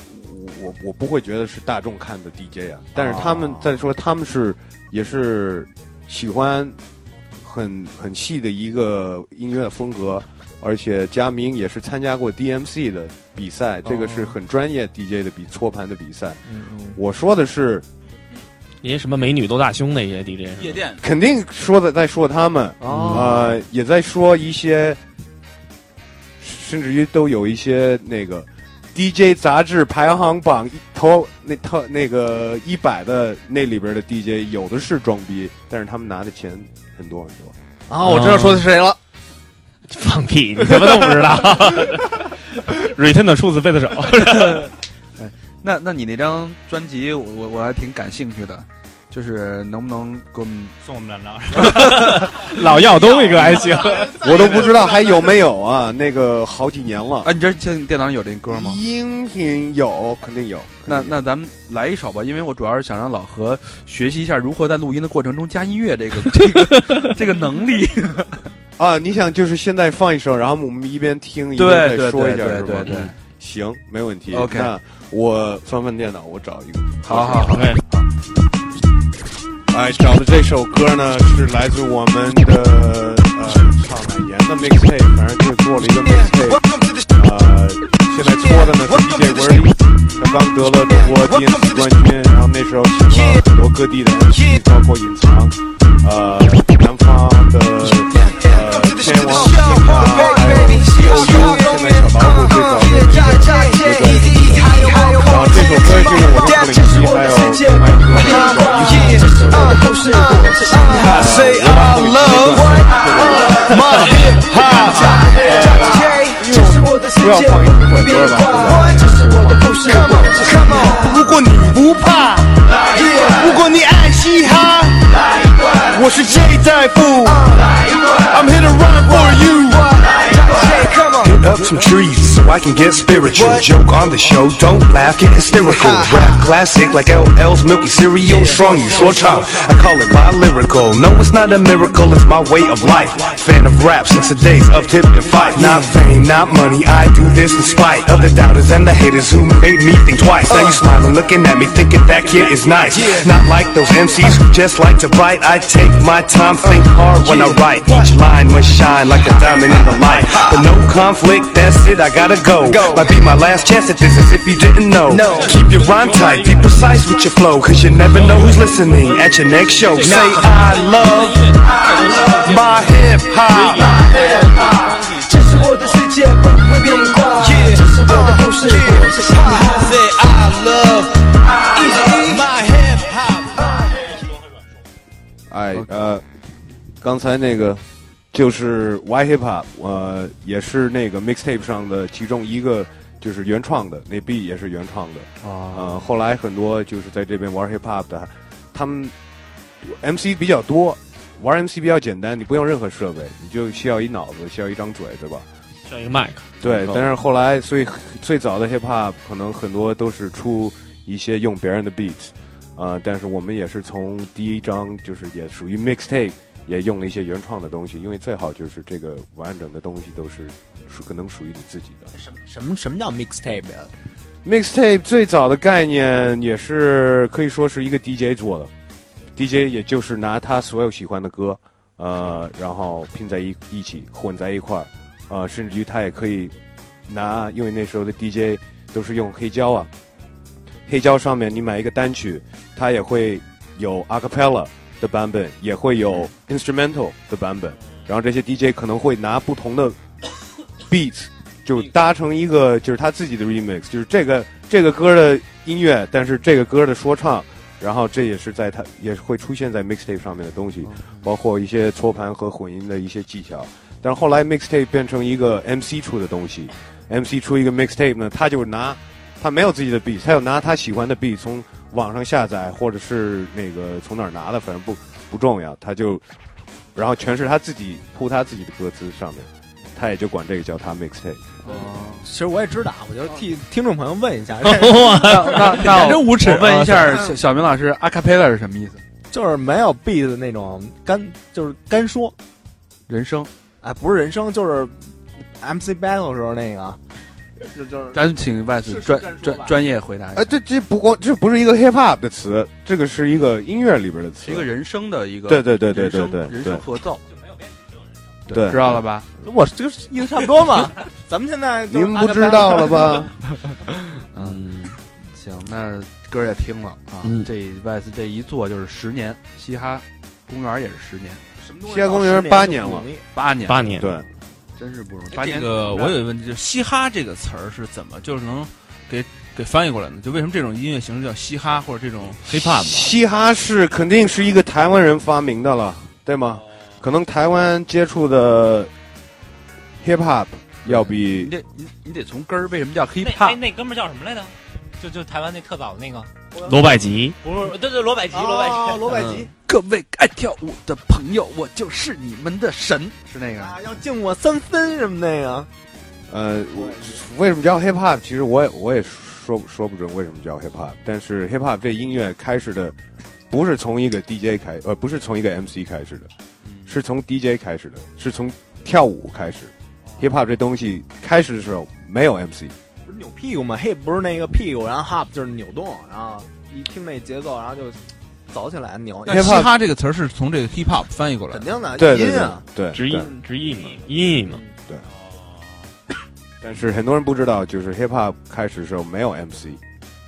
我我不会觉得是大众看的 DJ 啊，但是他们在说他们是也是喜欢很很细的一个音乐风格，而且佳明也是参加过 DMC 的比赛，这个是很专业 DJ 的比搓盘的比赛。我说的是。一些什么美女都大胸那些 DJ，夜店肯定说的在说他们，呃，也在说一些，甚至于都有一些那个 DJ 杂志排行榜头那套那个一百的那里边的 DJ，有的是装逼，但是他们拿的钱很多很多。啊，我知道说的是谁了，放屁，你什么都不知道。Return 的数字贝斯手。那那你那张专辑，我我我还挺感兴趣的，就是能不能给我们送我们两张？老要东一个还行，我都不知道还有没有啊？那个好几年了啊！你这现电脑上有这歌吗？音频有，肯定有。那那咱们来一首吧，因为我主要是想让老何学习一下如何在录音的过程中加音乐这个这个这个能力 啊！你想就是现在放一首，然后我们一边听一边再说一下，是吧？行，没问题。OK 那。我翻翻电脑，我找一个。好好好，哎，找的这首歌呢是来自我们的呃唱海岩的 mixtape，反正就是做了一个 mixtape。呃，现在搓的呢是 DJ 文丽，他刚得了中国 DMC 冠军，然后那时候请了很多各地的 MC，包括隐藏，呃，南方的呃天王星啊，还有 COU，首歌就是我的布林机，还有麦克的一首一首的不要放一会儿歌吧，我的故事。Come on，如果你不怕，如果你爱嘻哈，我是 J 大夫，I'm here to run for you。Up some trees so I can get spiritual. Joke on the show, don't laugh, get hysterical. Rap classic like LL's Milky Cereal, strong you short time. I call it my lyrical. No, it's not a miracle, it's my way of life. Fan of rap since the days of tip and fight. Not fame, not money, I do this in spite of the doubters and the haters who made me think twice. Now you uh. smiling, looking at me, thinking that kid is nice. Not like those MCs who just like to bite. I take my time, think hard when I write. Each line must shine like a diamond in the light. But no conflict that's it, I gotta go. Might be my last chance at this, as if you didn't know. Keep your rhyme tight, be precise with your flow, cause you never know who's listening at your next show. Say, I love my hip hop. 这是我的世界不会变化，这是我的故事，我是嘻哈。Say I love my hip hop。哎，呃，刚才那个 就是 Y Hip Hop，呃，也是那个 Mixtape 上的其中一个，就是原创的，那 B 也是原创的。啊，呃，后来很多就是在这边玩 Hip Hop 的，他们 MC 比较多，玩 MC 比较简单，你不用任何设备，你就需要一脑子，需要一张嘴，对吧？需要一个麦克，对，但是后来，所以最早的 hip hop 可能很多都是出一些用别人的 beats，啊、但是我们也是从第一张就是也属于 mixtape，也用了一些原创的东西，因为最好就是这个完整的东西都是属可能属于你自己的。什么什么什么叫 mixtape 呀？mixtape 最早的概念也是可以说是一个 DJ 做的，DJ 也就是拿他所有喜欢的歌，呃，然后拼在一一起混在一块儿，呃，甚至于他也可以拿，因为那时候的 DJ 都是用黑胶啊，黑胶上面你买一个单曲，它也会有 a cappella 的版本，也会有 instrumental 的版本，然后这些 DJ 可能会拿不同的 beats 就搭成一个就是他自己的 remix，就是这个这个歌的音乐，但是这个歌的说唱，然后这也是在它也会出现在 mixtape 上面的东西，包括一些搓盘和混音的一些技巧。但是后来 mixtape 变成一个 MC 出的东西，MC 出一个 mixtape 呢，他就拿他没有自己的 beat，他要拿他喜欢的 beat 从网上下载或者是那个从哪儿拿的，反正不不重要，他就然后全是他自己铺他自己的歌词上面，他也就管这个叫他 mixtape。哦其实我也知道，我就替听众朋友问一下，那那真无耻我问一下啊小小明老师，阿卡贝拉是什么意思？就是没有 beat 的那种干，就是干说，人声。哎，不是人声，就是 MC battle 的时候那个，就就是咱请外子是专专专业回答一下。哎，。这这不光这不是一个 hip hop 的词，这个是一个音乐里边的词，是一个人声的一个，对对对对对对人对。声合奏，对。知道了吧？我这个意思差不多嘛。咱们现在您不知道了吧？嗯，行，那歌也听了啊，嗯这外次这一做就是十年，嘻哈公园也是十年，嘻哈公园八年了，八年，八年，对，真是不容易。八这，个我有一个问题，就是嘻哈这个词儿是怎么就是能给给翻译过来呢？就为什么这种音乐形式叫嘻哈或者这种 hip hop 呢？嘻哈是肯定是一个台湾人发明的了，对吗？可能台湾接触的 hip hop 要你比得你你得从根儿，为什么叫 hip 那？那那哥们儿叫什么来着？就就台湾那特早的那个，罗百吉，不是，对对，罗百吉，罗百哦吉，罗百吉各位爱跳舞的朋友，我就是你们的神，是那个。啊，要敬我三分什么那个，呃，我为什么叫 hip hop？其实我也我也说说不准为什么叫 hip hop，但是 hip hop 这音乐开始的不是从一个 DJ 开，呃，不是从一个 MC 开始的，是从 DJ 开始的，是从跳舞开始。hip hop 这东西开始的时候没有 MC，不是扭屁股吗？hip 不是那个屁股，然后 hop 就是扭动，然后一听那节奏，然后就走起来扭，但嘻哈这个词儿是从这个 hip hop 翻译过来的。肯定的，对对对音啊，对，直译直译嘛，音译嘛，但是很多人不知道，就是 hip hop 开始的时候没有 MC，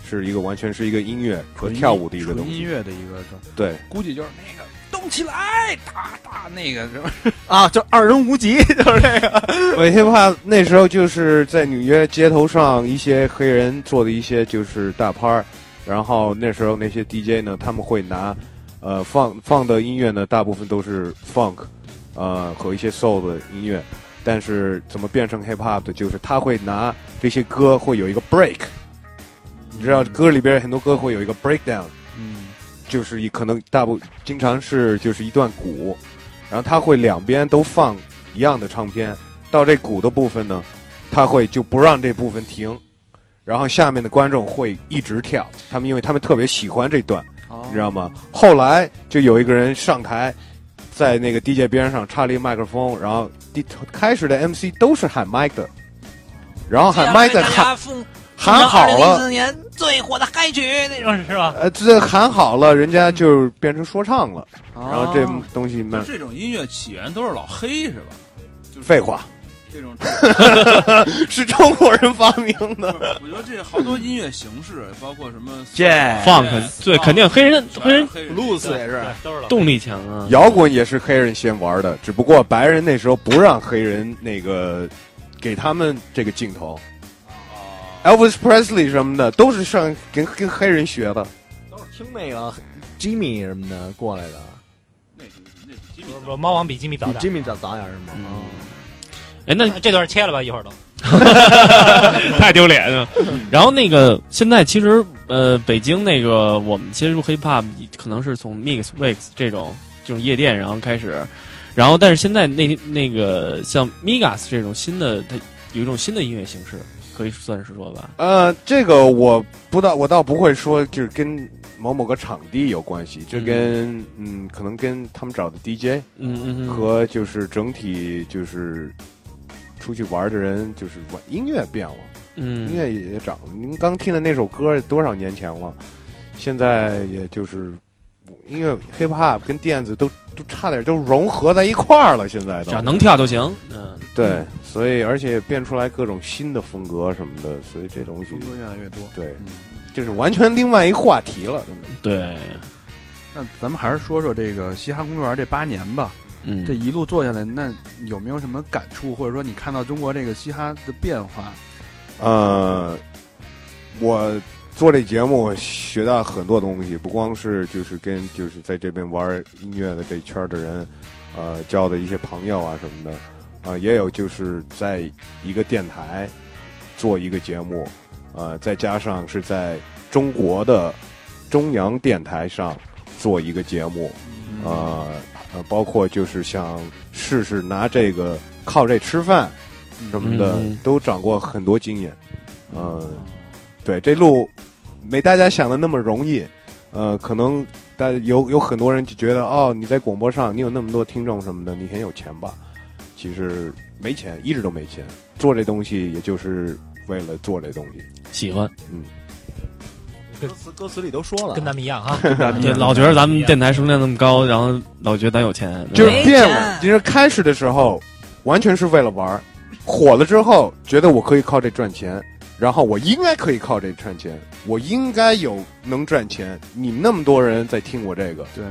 是一个完全是一个音乐和跳舞的一个东西。音乐的一个，对，估计就是那个动起来，打打那个 是吧？啊，就二人无极，就是这个。我 hip hop 那时候就是在纽约街头上一些黑人做的一些就是大拍儿，然后那时候那些 DJ 呢，他们会拿呃放放的音乐呢，大部分都是 funk，呃和一些 soul 的音乐，但是怎么变成 hip hop 的，就是他会拿这些歌会有一个 break，你知道歌里边很多歌会有一个 breakdown，嗯。就是一可能大部经常是就是一段鼓，然后他会两边都放一样的唱片，到这鼓的部分呢，他会就不让这部分停，然后下面的观众会一直跳，他们因为他们特别喜欢这段，哦你知道吗？后来就有一个人上台，在那个 DJ 边上插了一个麦克风，然后第开始的 MC 都是喊麦的，然后喊麦的喊喊好了。四年最火的嗨曲那种是吧？呃，这喊好了，人家就变成说唱了，哦然后这东西慢这种音乐起源都是老黑是吧？就是废话，这种，是中国人发明的。我觉得这好多音乐形式，包括什么 Jazz funk 对，肯定黑人黑人 blues 也是，都是动力强啊。摇滚也是黑人先玩的，只不过白人那时候不让黑人那个给他们这个镜头。Elvis Presley 什么的都是上跟跟黑人学的。都是听那个 Jimmy 什么的过来的，那比那比吉米不是猫王比 Jimmy 早比点。Jimmy 早早点是吗？嗯哎，那这段切了吧，一会儿都。太丢脸了。然后那个现在其实呃，北京那个我们接触 hip hop 可能是从 mix mix 这种这种夜店然后开始，然后但是现在那那个像 Migas 这种新的，它有一种新的音乐形式，可以算是说吧。呃，这个我不倒，我倒不会说就是跟某某个场地有关系，这跟嗯可能跟他们找的 DJ 嗯嗯嗯，和就是整体就是出去玩的人，就是玩音乐变了。嗯音乐也涨了。您刚听的那首歌多少年前了？现在也就是音乐 hip hop 跟电子都都差点都融合在一块儿了。现在都只要能跳就行。嗯，对，所以而且变出来各种新的风格什么的，所以这东西风格越来越多。对，就是完全另外一话题了。真的对，那咱们还是说说这个嘻哈公园这八年吧。嗯，这一路做下来，那有没有什么感触，或者说你看到中国这个嘻哈的变化？呃，我做这节目学到很多东西，不光是就是跟就是在这边玩音乐的这一圈的人，呃，交的一些朋友啊什么的，啊、也有就是在一个电台做一个节目，呃，再加上是在中国的中央电台上做一个节目，呃呃，包括就是想试试拿这个靠这吃饭什么的，嗯都长过很多经验。嗯、对，这路没大家想的那么容易。呃，可能大有有很多人就觉得，哦，你在广播上你有那么多听众什么的，你很有钱吧？其实没钱，一直都没钱。做这东西也就是为了做这东西。喜欢。歌词歌词里都说了，跟咱们一样啊。对，老觉得咱们电台收听量那么高，然后老觉得咱有钱，就是变了钱。其实开始的时候完全是为了玩儿，火了之后觉得我可以靠这赚钱，然后我应该可以靠这赚钱，我应该有能赚钱。你们那么多人在听我这个，对，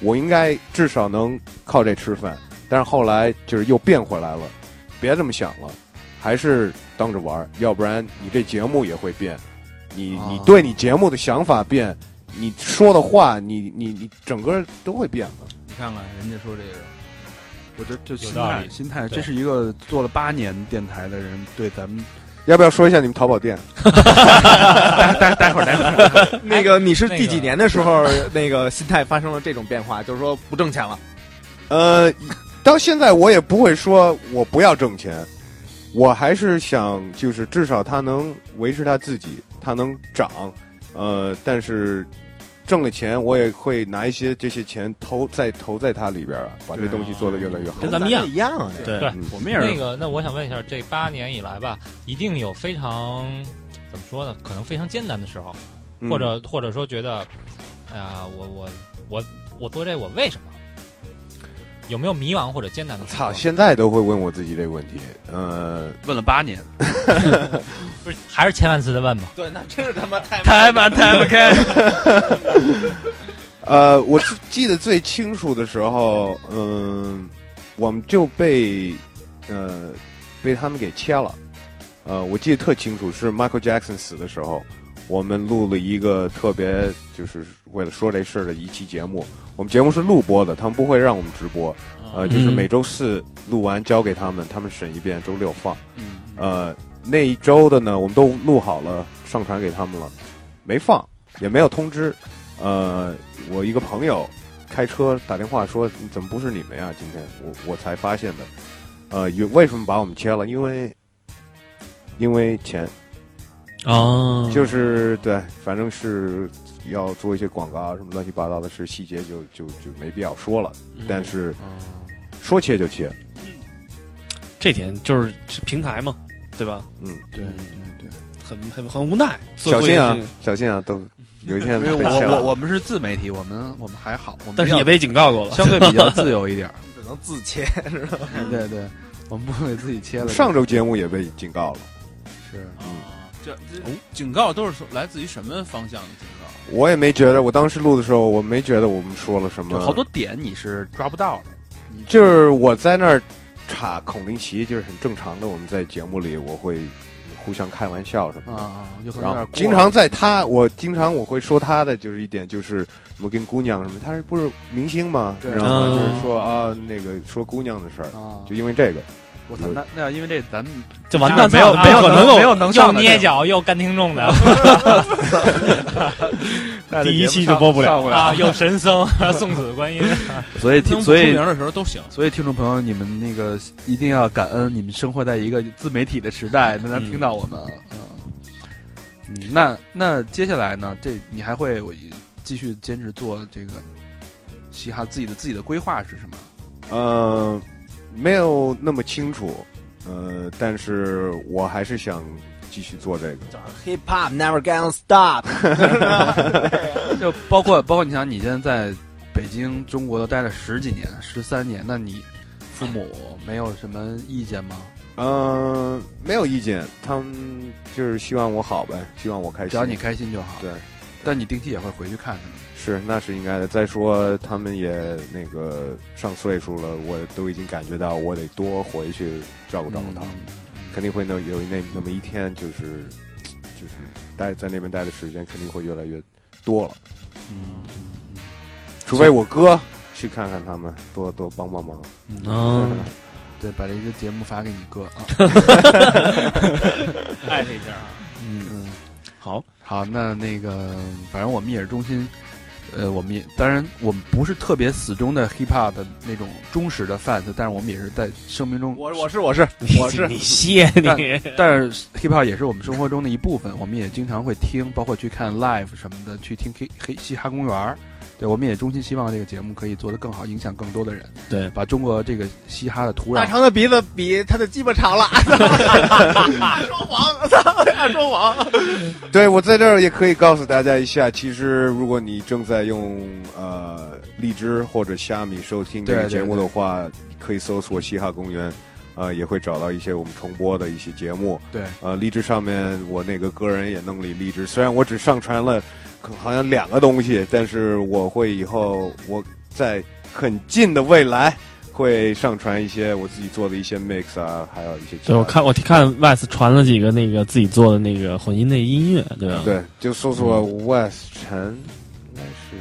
我应该至少能靠这吃饭。但是后来就是又变回来了，别这么想了，还是当着玩儿，要不然你这节目也会变，你你哦对你节目的想法变，你说的话，你你你整个都会变的。你看看人家说这个，我觉得就心态心态，这是一个做了八年电台的人对咱们。要不要说一下你们淘宝店？待待待会儿待会儿，那个你是第几年的时候，那个心态发生了这种变化，就是说不挣钱了。呃，到现在我也不会说我不要挣钱，我还是想就是至少他能维持他自己，它能涨。呃，但是挣了钱，我也会拿一些这些钱投再投在它里边儿啊，把这对东西做得越来越好。跟咱们一样一样啊，对对嗯我们也是那个，那我想问一下，这八年以来吧，一定有非常怎么说呢？可能非常艰难的时候，嗯或者或者说觉得，哎呀，我我我我做这我为什么？有没有迷茫或者艰难的？操，现在都会问我自己这个问题。呃，问了八年，不是还是千万次的问吧？对，那真是他妈太太慢太不开。呃，我是记得最清楚的时候，嗯、我们就被呃被他们给切了。呃，我记得特清楚，是 Michael Jackson 死的时候，我们录了一个特别就是为了说这事儿的一期节目。我们节目是录播的，他们不会让我们直播。呃，就是嗯每周四录完交给他们，他们审一遍，周六放。嗯，呃，那一周的呢，我们都录好了，上传给他们了。没放，也没有通知。呃，我一个朋友开车打电话说：“怎么不是你们呀？”今天我我才发现的。呃，有为什么把我们切了？因为因为钱。哦，就是对，反正是要做一些广告啊什么乱七八糟的事，细节就就就没必要说了。但是说切就切，这点就是平台嘛，对吧？嗯，对对对，很很很无奈。小心啊，小心啊，都 有一天因为我我我们是自媒体，我们我们还好，我们但是也被警告过了，相对比较自由一点，只能自切是吧？对对，我们不会自己切了。上周节目也被警告了，是嗯。这这警告都是说来自于什么方向的警告？我也没觉得，我当时录的时候，我没觉得我们说了什么。好多点你是抓不到的，就是我在那儿插孔令奇，就是很正常的。我们在节目里我会互相开玩笑什么的啊，然后经常在他，我经常我会说他的就是一点就是什么跟姑娘什么，他是不是明星嘛？然后就是说啊那个说姑娘的事儿，就因为这个。我操，那那要因为这咱们就完蛋，没有没有能没有能上又捏脚又干听众的，第一期就播不了啊！有神僧送子观音，所以听所以名的时候都行。所以听众朋友，你们那个一定要感恩，你们生活在一个自媒体的时代，能能听到我们。嗯，那那接下来呢？这你还会继续坚持做这个嘻哈？自己的自己的规划是什么？嗯。没有那么清楚，呃，但是我还是想继续做这个。Hip Hop never gonna stop，就包括包括你想，你现在在北京、中国都待了十几年、十三年，那你父母没有什么意见吗？嗯，没有意见，他们就是希望我好呗，希望我开心，只要你开心就好。对，但你定期也会回去看他们。是，那是应该的。再说，他们也那个上岁数了，我都已经感觉到，我得多回去照顾照顾他们。肯定会那有那那么一天，就是就是待在那边待的时间，肯定会越来越多了。嗯，除非我哥去看看他们，多多帮帮忙。嗯，对，把这个节目发给你哥啊，艾特一下。嗯嗯，好，好，那那个，反正我们也是中心。呃，我们也当然，我们不是特别死忠的 hip hop 的那种忠实的 fans，但是我们也是在生命中，我我是我是我是你谢你，但是 hip hop 也是我们生活中的一部分，我们也经常会听，包括去看 live 什么的，去听黑黑嘻哈公园对，我们也衷心希望这个节目可以做得更好，影响更多的人。对，把中国这个嘻哈的土壤。大长的鼻子比他的鸡巴长了。说谎，操！说谎。对我在这儿也可以告诉大家一下，其实如果你正在用呃荔枝或者虾米收听这个节目的话，可以搜索“嘻哈公园”，呃，也会找到一些我们重播的一些节目。对，呃，荔枝上面我那个个人也弄了荔枝，虽然我只上传了。好像两个东西，但是我会以后我在很近的未来会上传一些我自己做的一些 mix 啊，还有一些。对，我看我看 Wes 传了几个那个自己做的那个混音的音乐，对吧？对，就搜索 Wes 陈，应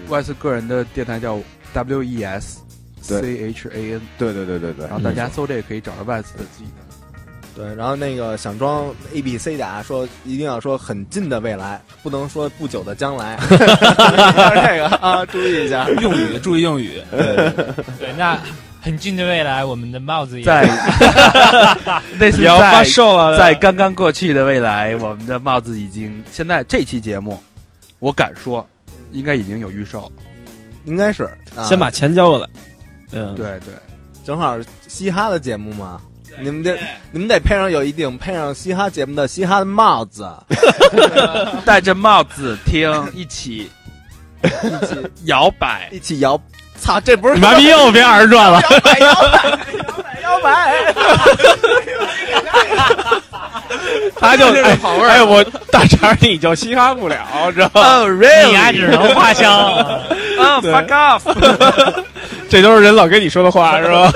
该是 Wes 个人的电台叫 W E S C H A N，对对对对对，然后大家搜这个可以找到 Wes 的自己的。对，然后那个想装 A B C 的啊，说一定要说很近的未来，不能说不久的将来。这个啊，注意一下用语，注意用语。对，对那很近的未来，我们的帽子也在，那是要发售了。在刚刚过去的未来，我们的帽子已经现在这期节目，我敢说，应该已经有预售，应该是先把钱交过来。嗯，对对，正好嘻哈的节目嘛。你们得，你们得配上有一顶配上嘻哈节目的嘻哈的帽子，戴着帽子听，一起一起摇摆，一起摇。操，这不是你妈逼又变二人转了？摇摆摇摆摇摆，他就 哎，我大肠你就嘻哈不了，知道吗？你还只能花香。啊，fuck off！这都是人老跟你说的话，是吧？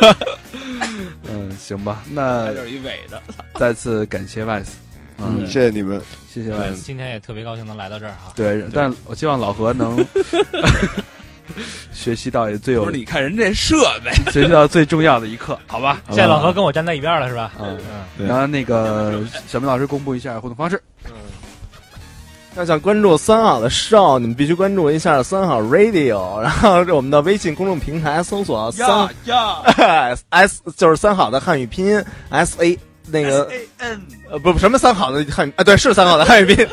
行吧，那有一尾的。再次感谢 Vice，嗯，谢谢你们，谢谢 Vice。今天也特别高兴能来到这儿哈。对，但我希望老何能 学习到也最有。不是，你看人这设备，学习到最重要的一课，好吧？现在老何跟我站在一边了，是吧？嗯嗯。然后那个小明老师公布一下互动方式。嗯。要想关注三好的 show，你们必须关注一下三好 radio，然后我们的微信公众平台搜索三呀。S 就是三好的汉语拼音 S A 那个 A N 呃不不什么三好的汉语啊对是三好的汉语拼音，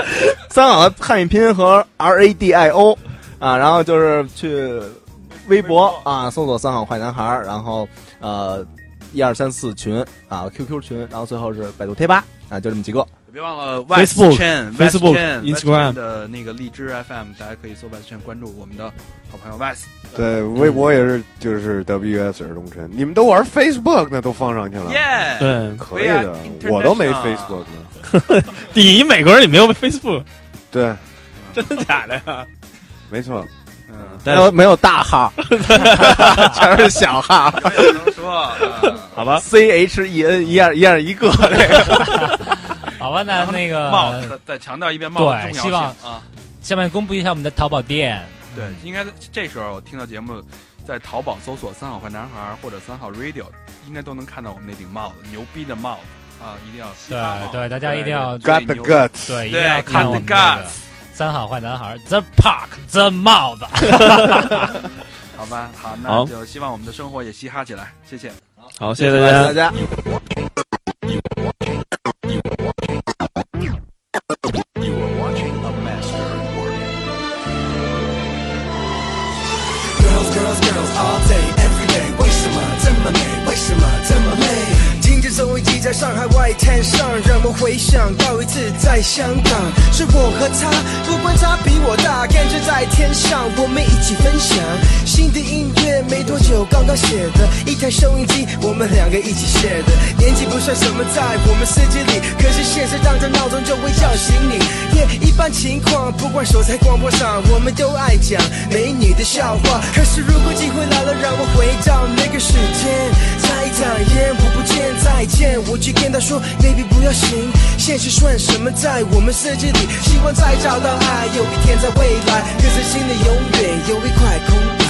三好的汉语拼音和 R A D I O 啊，然后就是去微博啊搜索三好坏男孩，然后呃一二三四群啊 QQ 群，然后最后是百度贴吧啊就这么几个。别忘了 Facebook Facebook Instagram 的那个荔枝 FM，大家可以搜 West Chain 关注我们的好朋友 West。对，微博也是，就是 WS 尔东晨。你们都玩 Facebook 呢，都放上去了，耶，对，可以的。我都没 Facebook 呢。第一美国人你没有 Facebook，对，真的假的呀？没错。嗯，没有没有大号，全是小号。能说，好吧，C H E N 一样一样一个这个。好吧，那那个帽子再强调一遍帽子重要性对希望啊。下面公布一下我们的淘宝店。对，应该这时候听到节目，在淘宝搜索“三好坏男孩”或者“三好 radio”，应该都能看到我们那顶帽子，牛逼的帽子啊！一定要对对，大家一定要最 Got the 牛 guts，对，一对定要看我们这个 guts 三好坏男孩 The Park The 帽子。好吧，好，那好就希望我们的生活也嘻哈起来，谢谢。好，谢谢大家收音机在上海外滩上，让我回想到一次在香港，是我和他，不管他比我大，感觉在天上，我们一起分享新的音乐，没多久刚刚写的一台收音机，我们两个一起写的，年纪不算什么，在我们世界里，可是现实当着闹钟就会叫醒你。耶，一般情况，不管守在广播上，我们都爱讲美女的笑话。可是如果机会来。了，让我回到那个时间，再一眨眼，我不见在见，我去跟他说，baby 不要醒，现实算什么，在我们世界里，希望再找到爱，有一天在未来，可是心里永远有一块空白。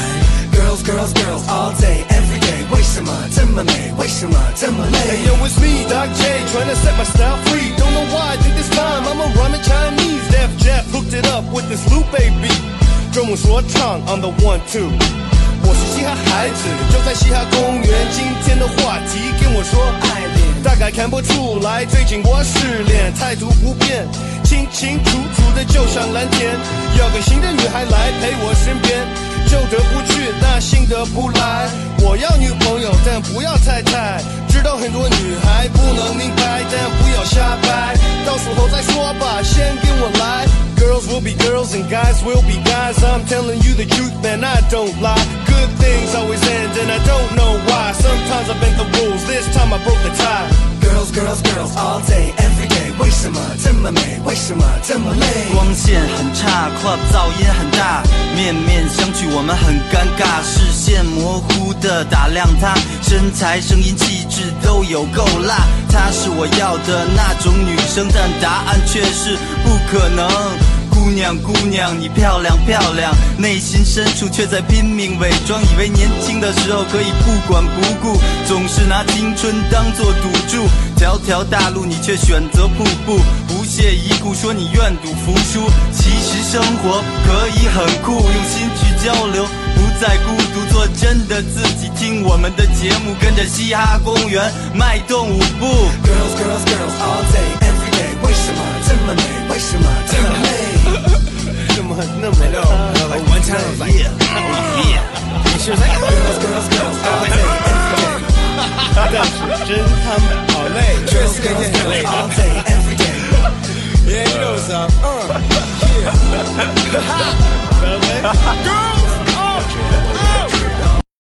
Girls, girls, girls, all day, every day，为什么这么美？为什么这么累？Hey, yo, it's me, Doc J, trying to set my style free. Don't know why, I think this time I'm a rhyming Chinese. Def Jeff hooked it up with this Lupe beat. 中文说唱 on the one two。孩子，就在西哈公园。今天的话题跟我说爱恋，大概看不出来，最近我失恋，态度不变，清清楚楚的就像蓝天。要个新的女孩来陪我身边，旧的不去，那新的不来。我要女朋友，但不要太太。知道很多女孩不能明白，但不要瞎掰。到时候再说吧，先跟我来。Girls will be girls and guys will be guys. I'm telling you the truth, man, I don't lie. Good things always end, and I don't know why. Sometimes I bend the rules, this time I broke the tie. Girls, girls, girls, all day, every day. 为什么这么美？为什么这么累？光线很差，club 噪音很大，面面相觑，我们很尴尬，视线模糊的打量她，身材、声音、气质都有够辣，她是我要的那种女生，但答案却是不可能。姑娘，姑娘，你漂亮漂亮，内心深处却在拼命伪装，以为年轻的时候可以不管不顾，总是拿青春当做赌注。条条大路，你却选择瀑布，不屑一顾，说你愿赌服输。其实生活可以很酷，用心去交流，不再孤独，做真的自己。听我们的节目，跟着嘻哈公园迈动舞步。Girls, girls, girls, all day, 为什么这么美为什么这么累怎么那么 low oh what time is it oh my fear these are like girls girls girls all day everyday 但是真他妈的好累 girls get in late all day everyday yeah you know what's up oh yeah haha come on let's go let's go